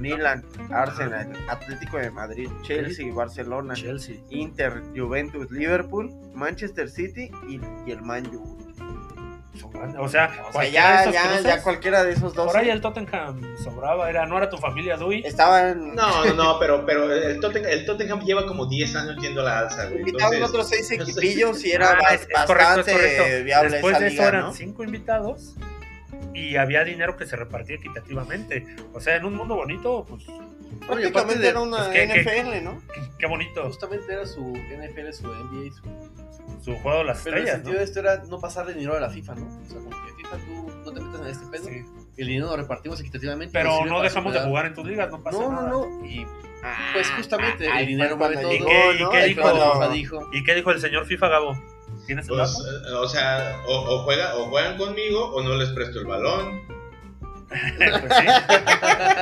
[SPEAKER 2] Milan, Arsenal, Atlético de Madrid, Chelsea, Barcelona,
[SPEAKER 1] Chelsea.
[SPEAKER 2] Inter, Juventus, Liverpool, Manchester City y, y el Man U.
[SPEAKER 1] O sea,
[SPEAKER 2] O sea, ya, ya,
[SPEAKER 1] cruces,
[SPEAKER 2] ya cualquiera de esos dos
[SPEAKER 1] Por ahí el Tottenham sobraba. Era, no era tu familia, Dewey.
[SPEAKER 2] estaban
[SPEAKER 4] No, no, no, pero, pero el, Tottenham, el Tottenham lleva como 10 años yendo a la alza, güey.
[SPEAKER 2] invitaban
[SPEAKER 4] Entonces,
[SPEAKER 2] otros seis
[SPEAKER 4] no sé.
[SPEAKER 2] equipillos y era
[SPEAKER 1] Ah,
[SPEAKER 2] bas-
[SPEAKER 1] es- correcto, es
[SPEAKER 2] bastante
[SPEAKER 1] correcto.
[SPEAKER 2] viable
[SPEAKER 1] Después
[SPEAKER 2] esa
[SPEAKER 1] de eso
[SPEAKER 2] liga,
[SPEAKER 1] eran
[SPEAKER 2] ¿no?
[SPEAKER 1] cinco invitados y había dinero que se repartía equitativamente. O sea, en un mundo bonito, pues
[SPEAKER 2] Prácticamente
[SPEAKER 3] de-
[SPEAKER 2] era una
[SPEAKER 1] pues, ¿qué- qué?
[SPEAKER 2] NFL, ¿no?
[SPEAKER 1] qué, qué bonito.
[SPEAKER 3] Justamente era su NFL, su NBA, su...
[SPEAKER 1] Su juego de las
[SPEAKER 3] Pero el
[SPEAKER 1] estrellas,
[SPEAKER 3] sentido
[SPEAKER 1] ¿no?
[SPEAKER 3] de esto era no pasarle dinero a la FIFA, ¿no? O sea, como que FIFA tú no te metas en este pedo,
[SPEAKER 1] Sí.
[SPEAKER 3] el dinero lo repartimos equitativamente.
[SPEAKER 1] Pero no dejamos de jugar en tus ligas, no pasa
[SPEAKER 3] No,
[SPEAKER 1] nada.
[SPEAKER 3] no, no. Y pues justamente
[SPEAKER 2] Ah,
[SPEAKER 3] el dinero mueve todo.
[SPEAKER 2] ¿Y
[SPEAKER 1] qué- y qué dijo. ¿Y qué dijo el señor FIFA Gabo? ¿Tienes el
[SPEAKER 4] Pues,
[SPEAKER 1] dato?
[SPEAKER 4] eh, o sea, o, o juega, o juegan conmigo o no les presto el balón.
[SPEAKER 1] Pues sí.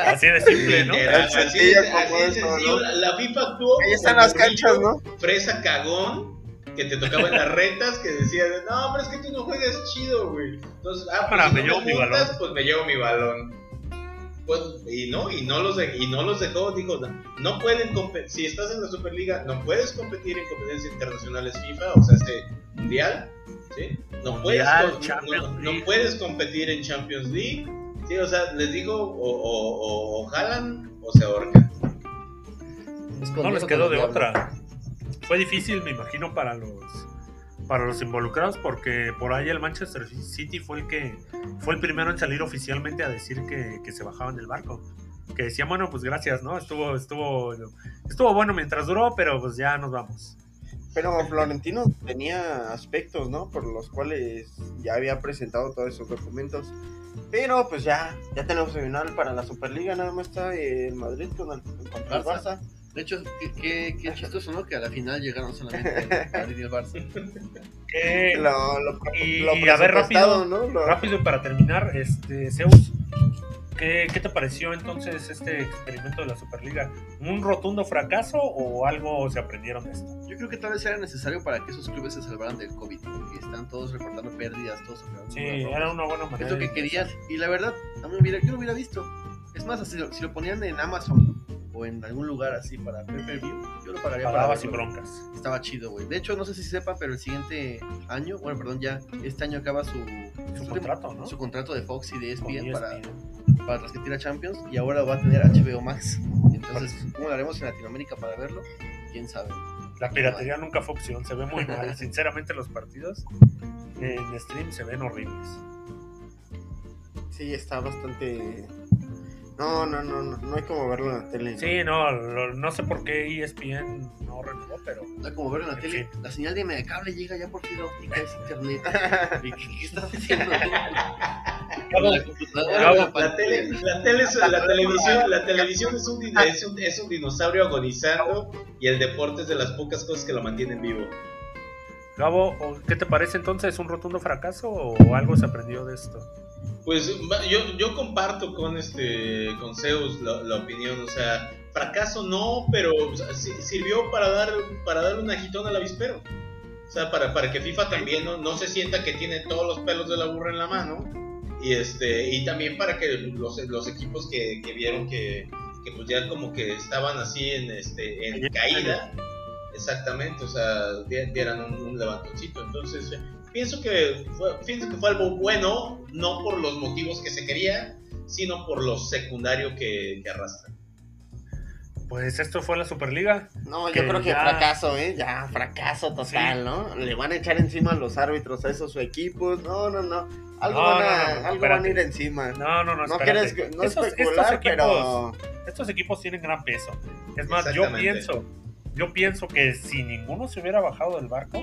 [SPEAKER 1] Así de simple, ¿no?
[SPEAKER 2] El
[SPEAKER 4] así así
[SPEAKER 2] esto,
[SPEAKER 4] sencillo. La, la FIFA actuó
[SPEAKER 2] Ahí están las canchas, ¿no?
[SPEAKER 4] Fresa cagón que te tocaba en las retas que decía, no, pero es que tú no juegas chido, güey. Entonces, ah, pues
[SPEAKER 1] Para,
[SPEAKER 4] si
[SPEAKER 1] me
[SPEAKER 4] no
[SPEAKER 1] llevo mi
[SPEAKER 4] juntas,
[SPEAKER 1] balón.
[SPEAKER 4] pues me llevo mi balón. Pues, y no, y no los, de- y no los dejó, dijo, no pueden competir, si estás en la Superliga, no puedes competir en competencias internacionales FIFA, o sea, este mundial, ¿sí? No, puedes,
[SPEAKER 1] Mundial, Champions
[SPEAKER 4] no, no
[SPEAKER 1] League.
[SPEAKER 4] puedes competir en Champions League, sí, o sea, les digo, o, o, o, o jalan o se ahorcan.
[SPEAKER 3] Escondiendo
[SPEAKER 1] les quedó de otra. Fue difícil, me imagino, para los para los involucrados porque por ahí el Manchester City fue el que fue el primero en salir oficialmente a decir que, que se bajaban del barco. Que decían, bueno, pues gracias, ¿no? Estuvo, estuvo, estuvo bueno mientras duró, pero pues ya nos vamos.
[SPEAKER 2] Pero Florentino tenía aspectos, ¿no? Por los cuales ya había presentado todos esos documentos. Pero pues ya, ya tenemos final para la Superliga, nada más está el Madrid con el, contra el
[SPEAKER 3] Barça.
[SPEAKER 2] Barça.
[SPEAKER 3] De hecho, qué, qué, qué chistoso, ¿no? Que a la final llegaron solamente Madrid y el Barça.
[SPEAKER 1] Que-
[SPEAKER 2] Lo, lo,
[SPEAKER 1] Y-
[SPEAKER 2] lo
[SPEAKER 1] y a ver, rápido,
[SPEAKER 2] ¿no? Lo-
[SPEAKER 1] rápido para terminar, este Zeus, ¿qué, qué te pareció entonces este experimento de la Superliga? ¿Un rotundo fracaso o algo se aprendieron de esto?
[SPEAKER 3] Yo creo que tal vez era necesario para que esos clubes se salvaran del COVID, porque están todos reportando pérdidas, todos operando
[SPEAKER 1] Sí, era una buena
[SPEAKER 3] Es
[SPEAKER 1] manera.
[SPEAKER 3] lo que
[SPEAKER 1] de
[SPEAKER 3] querían. Y la verdad, a mí me hubiera, yo lo hubiera visto. Es más, si lo, si lo ponían en Amazon o en algún lugar así para pay per view, yo lo pagaría para
[SPEAKER 1] Pagabas y
[SPEAKER 3] verlo.
[SPEAKER 1] broncas.
[SPEAKER 3] Estaba chido, güey. De hecho, no sé si sepan, pero el siguiente año, bueno, perdón, ya este año acaba su,
[SPEAKER 1] Su contrato, ¿no?
[SPEAKER 3] su contrato de Fox y de ESPN para,
[SPEAKER 1] ESPN.
[SPEAKER 3] para transmitir a Champions y ahora va a tener HBO Max. Entonces, ¿cómo lo haremos en Latinoamérica para verlo? ¿Quién sabe?
[SPEAKER 1] La piratería nunca fue opción, se ve muy mal. Sinceramente, los partidos en stream se ven horribles.
[SPEAKER 2] Sí, está bastante... No, no, no, no, no hay como verlo en la tele.
[SPEAKER 1] Sí, no, lo- no sé por qué ESPN no renovó, pero
[SPEAKER 3] Da como ver en la tele,
[SPEAKER 1] fin.
[SPEAKER 3] la señal de cable llega ya por fibra óptica, es internet. ¿Y ¿Qué, qué estás haciendo?
[SPEAKER 1] Gabo,
[SPEAKER 3] La
[SPEAKER 4] tele, la, tele es- la televisión, la televisión es, un, es, un, es un dinosaurio agonizando y el deporte es de las pocas cosas que lo mantienen vivo.
[SPEAKER 1] Gabo, ¿o ¿qué te parece entonces? ¿Un rotundo fracaso o algo se aprendió de esto?
[SPEAKER 4] Pues yo, yo comparto con este con Zeus la, la opinión, o sea, fracaso no, pero o sea, si- sirvió para dar para dar un agitón al avispero. O sea, para, para que FIFA también no, no se sienta que tiene todos los pelos de la burra en la mano. Y este y también para que los, los equipos que, que vieron que, que pues ya como que estaban así en este en caída, exactamente, o sea, di- dieran un, un levantoncito. Entonces, pienso que fue, pienso que fue algo bueno, no por los motivos que se quería, sino por lo secundario que, que arrastra.
[SPEAKER 1] Pues esto fue la Superliga.
[SPEAKER 2] No, yo creo que
[SPEAKER 1] ya-
[SPEAKER 2] fracaso, ¿eh? Ya, fracaso total,
[SPEAKER 1] Sí.
[SPEAKER 2] ¿no? Le van a echar encima a los árbitros a esos equipos. No, no, no. Algo,
[SPEAKER 1] No,
[SPEAKER 2] van, a,
[SPEAKER 1] no, no,
[SPEAKER 2] algo van a ir encima.
[SPEAKER 1] No, no, no,
[SPEAKER 2] No quieres no
[SPEAKER 1] Estos-
[SPEAKER 2] especular,
[SPEAKER 1] estos equipos,
[SPEAKER 2] pero
[SPEAKER 1] estos equipos tienen gran peso. Es más, yo pienso, yo pienso que si ninguno se hubiera bajado del barco,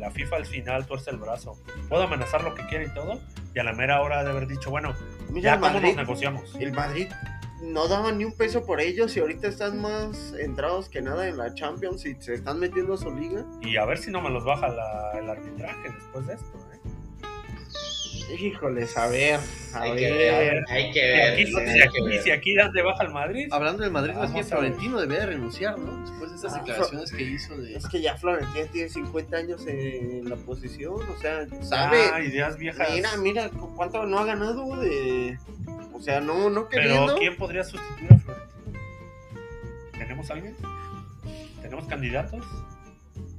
[SPEAKER 1] la FIFA al final tuerce el brazo. Puedo amenazar lo que quiera y todo, y a la mera hora de haber dicho, bueno,
[SPEAKER 2] mira
[SPEAKER 1] ya cómo
[SPEAKER 2] Madrid,
[SPEAKER 1] nos negociamos.
[SPEAKER 2] el Madrid no daba ni un peso por ellos y ahorita están más entrados que nada en la Champions y se están metiendo a su liga.
[SPEAKER 1] Y a ver si no me los baja la- el arbitraje después de esto.
[SPEAKER 2] Híjoles, a ver, a
[SPEAKER 4] Hay que
[SPEAKER 2] ver.
[SPEAKER 4] ver, hay que
[SPEAKER 1] Y
[SPEAKER 4] ver.
[SPEAKER 1] aquí, si aquí,
[SPEAKER 4] ver.
[SPEAKER 1] si aquí dan de baja al Madrid,
[SPEAKER 3] Hablando del Madrid, más bien. Florentino debería de renunciar, ¿no? Después de estas
[SPEAKER 2] Ah,
[SPEAKER 3] declaraciones que hizo de...
[SPEAKER 2] Es que ya Florentino tiene 50 años en la posición, o sea, sabe.
[SPEAKER 1] ah, ideas viejas.
[SPEAKER 2] Mira, mira, ¿cu- ¿cuánto no ha ganado de...? O sea, no, no
[SPEAKER 1] Pero
[SPEAKER 2] queriendo.
[SPEAKER 1] ¿quién podría sustituir a Florentino? ¿Tenemos alguien? ¿Tenemos candidatos?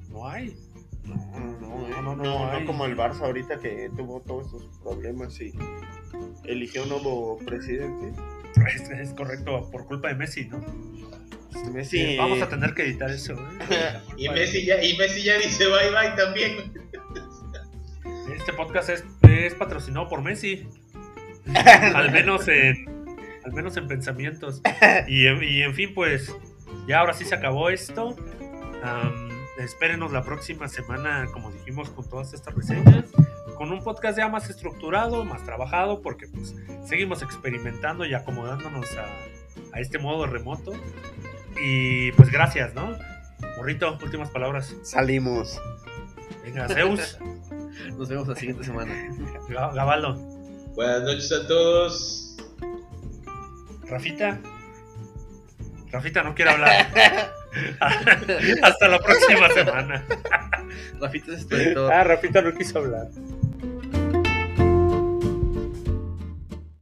[SPEAKER 1] No hay.
[SPEAKER 2] No, no, eh,
[SPEAKER 1] No, no,
[SPEAKER 2] no,
[SPEAKER 1] no
[SPEAKER 2] no
[SPEAKER 1] hay.
[SPEAKER 2] como el Barça ahorita que tuvo todos estos problemas y eligió un nuevo presidente.
[SPEAKER 1] Es, es correcto, por culpa de Messi, ¿no?
[SPEAKER 2] Messi.
[SPEAKER 1] Vamos a tener que editar eso. ¿eh?
[SPEAKER 4] Y Messi ya, y Messi ya dice bye bye también.
[SPEAKER 1] Este podcast es, es patrocinado por Messi. al menos en al menos en pensamientos. Y, en- y en fin, pues ya ahora sí se acabó esto. Am, espérenos la próxima semana, como dijimos, con todas estas reseñas. Con un podcast ya más estructurado, más trabajado, porque pues seguimos experimentando y acomodándonos a, a este modo remoto. Y pues gracias, ¿no? Morrito, últimas palabras.
[SPEAKER 2] Salimos.
[SPEAKER 1] Venga, Zeus,
[SPEAKER 3] Nos vemos la siguiente semana.
[SPEAKER 1] Ga- Gabaldo,
[SPEAKER 4] Buenas noches a todos.
[SPEAKER 1] Rafita. Rafita no quiere hablar. Hasta la próxima semana.
[SPEAKER 3] Rafita es tu editor.
[SPEAKER 1] Ah, Rafita no quiso hablar.